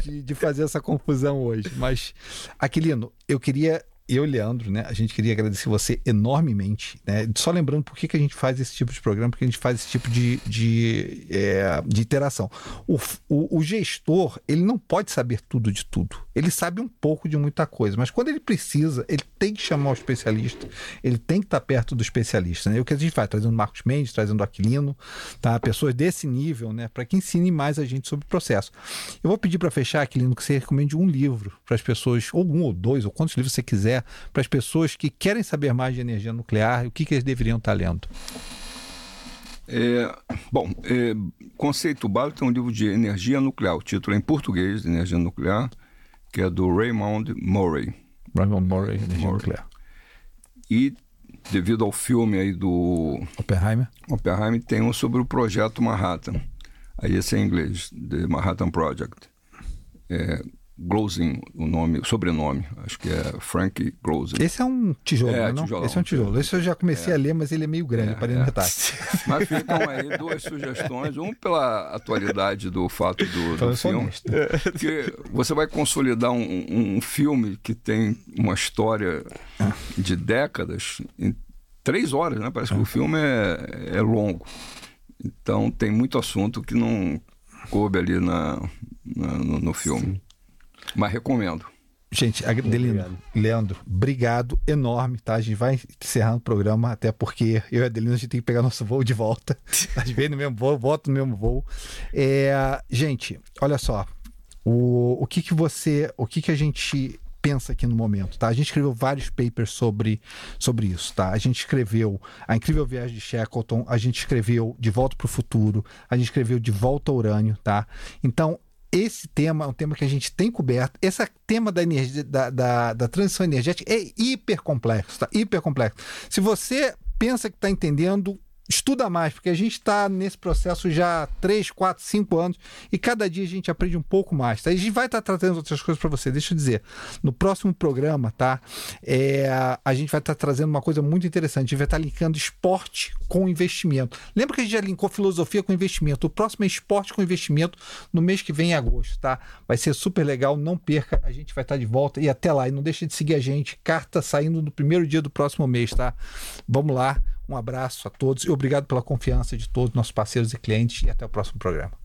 de, de fazer essa confusão hoje. Mas, Aquilino, eu queria eu, Leandro, né, a gente queria agradecer você enormemente. Né? Só lembrando por que, que a gente faz esse tipo de programa, porque a gente faz esse tipo de, de, é, de interação. O, o, o, gestor, ele não pode saber tudo de tudo. Ele sabe um pouco de muita coisa, mas quando ele precisa, ele tem que chamar o especialista, ele tem que estar perto do especialista. Né? O que a gente faz? Trazendo Marcos Mendes, trazendo Aquilino, tá? pessoas desse nível, né? para que ensine mais a gente sobre o processo. Eu vou pedir para fechar, Aquilino, que você recomende um livro para as pessoas, ou um ou dois, ou quantos livros você quiser para as pessoas que querem saber mais de energia nuclear, o que, que eles deveriam estar lendo? É, bom, é, Conceito Básico tem um livro de energia nuclear, o título é em português, energia nuclear, que é do Raymond Murray. Raymond Murray, energia Murray. nuclear. E devido ao filme aí do Oppenheimer, Oppenheimer tem um sobre o projeto Manhattan. Aí esse é em inglês, The Manhattan Project. É, Glozin, o nome, o sobrenome, acho que é Frank Glozin. Esse é um tijolo, é, não? Tijolão, Esse é um tijolo. Esse eu já comecei é. a ler, mas ele é meio grande, é, no é. retalho. Mas ficam aí duas sugestões, um pela atualidade do fato do, do filme, que você vai consolidar um, um, filme que tem uma história de décadas em três horas, né? Parece que o filme é, é longo. Então tem muito assunto que não coube ali na, na no, no filme. Sim. Mas recomendo. Gente, Adelino, Leandro, obrigado enorme, tá? A gente vai encerrando o programa, até porque eu e a Adelino a gente tem que pegar nosso voo de volta. Às vezes no mesmo voo, volto no mesmo voo. É, gente, olha só. O, o que que você. O que que a gente pensa aqui no momento, tá? A gente escreveu vários papers sobre, sobre isso, tá? A gente escreveu A Incrível Viagem de Shackleton, a gente escreveu De Volta para o Futuro, a gente escreveu De Volta ao Urânio, tá? Então, esse tema é um tema que a gente tem coberto. Esse tema da, energia, da, da, da transição energética é hiper complexo, tá? Hiper complexo. Se você pensa que está entendendo, estuda mais, porque a gente está nesse processo já há 3, 4, 5 anos e cada dia a gente aprende um pouco mais. Tá? a gente vai estar tá outras coisas para você. Deixa eu dizer, no próximo programa, tá? É, a gente vai estar tá trazendo uma coisa muito interessante. A gente vai estar tá linkando esporte com investimento. Lembra que a gente já linkou filosofia com investimento? O próximo é esporte com investimento no mês que vem, em agosto, tá? Vai ser super legal, não perca. A gente vai estar tá de volta e até lá. E não deixe de seguir a gente. Carta saindo no primeiro dia do próximo mês, tá? Vamos lá. Um abraço a todos e obrigado pela confiança de todos nossos parceiros e clientes e até o próximo programa.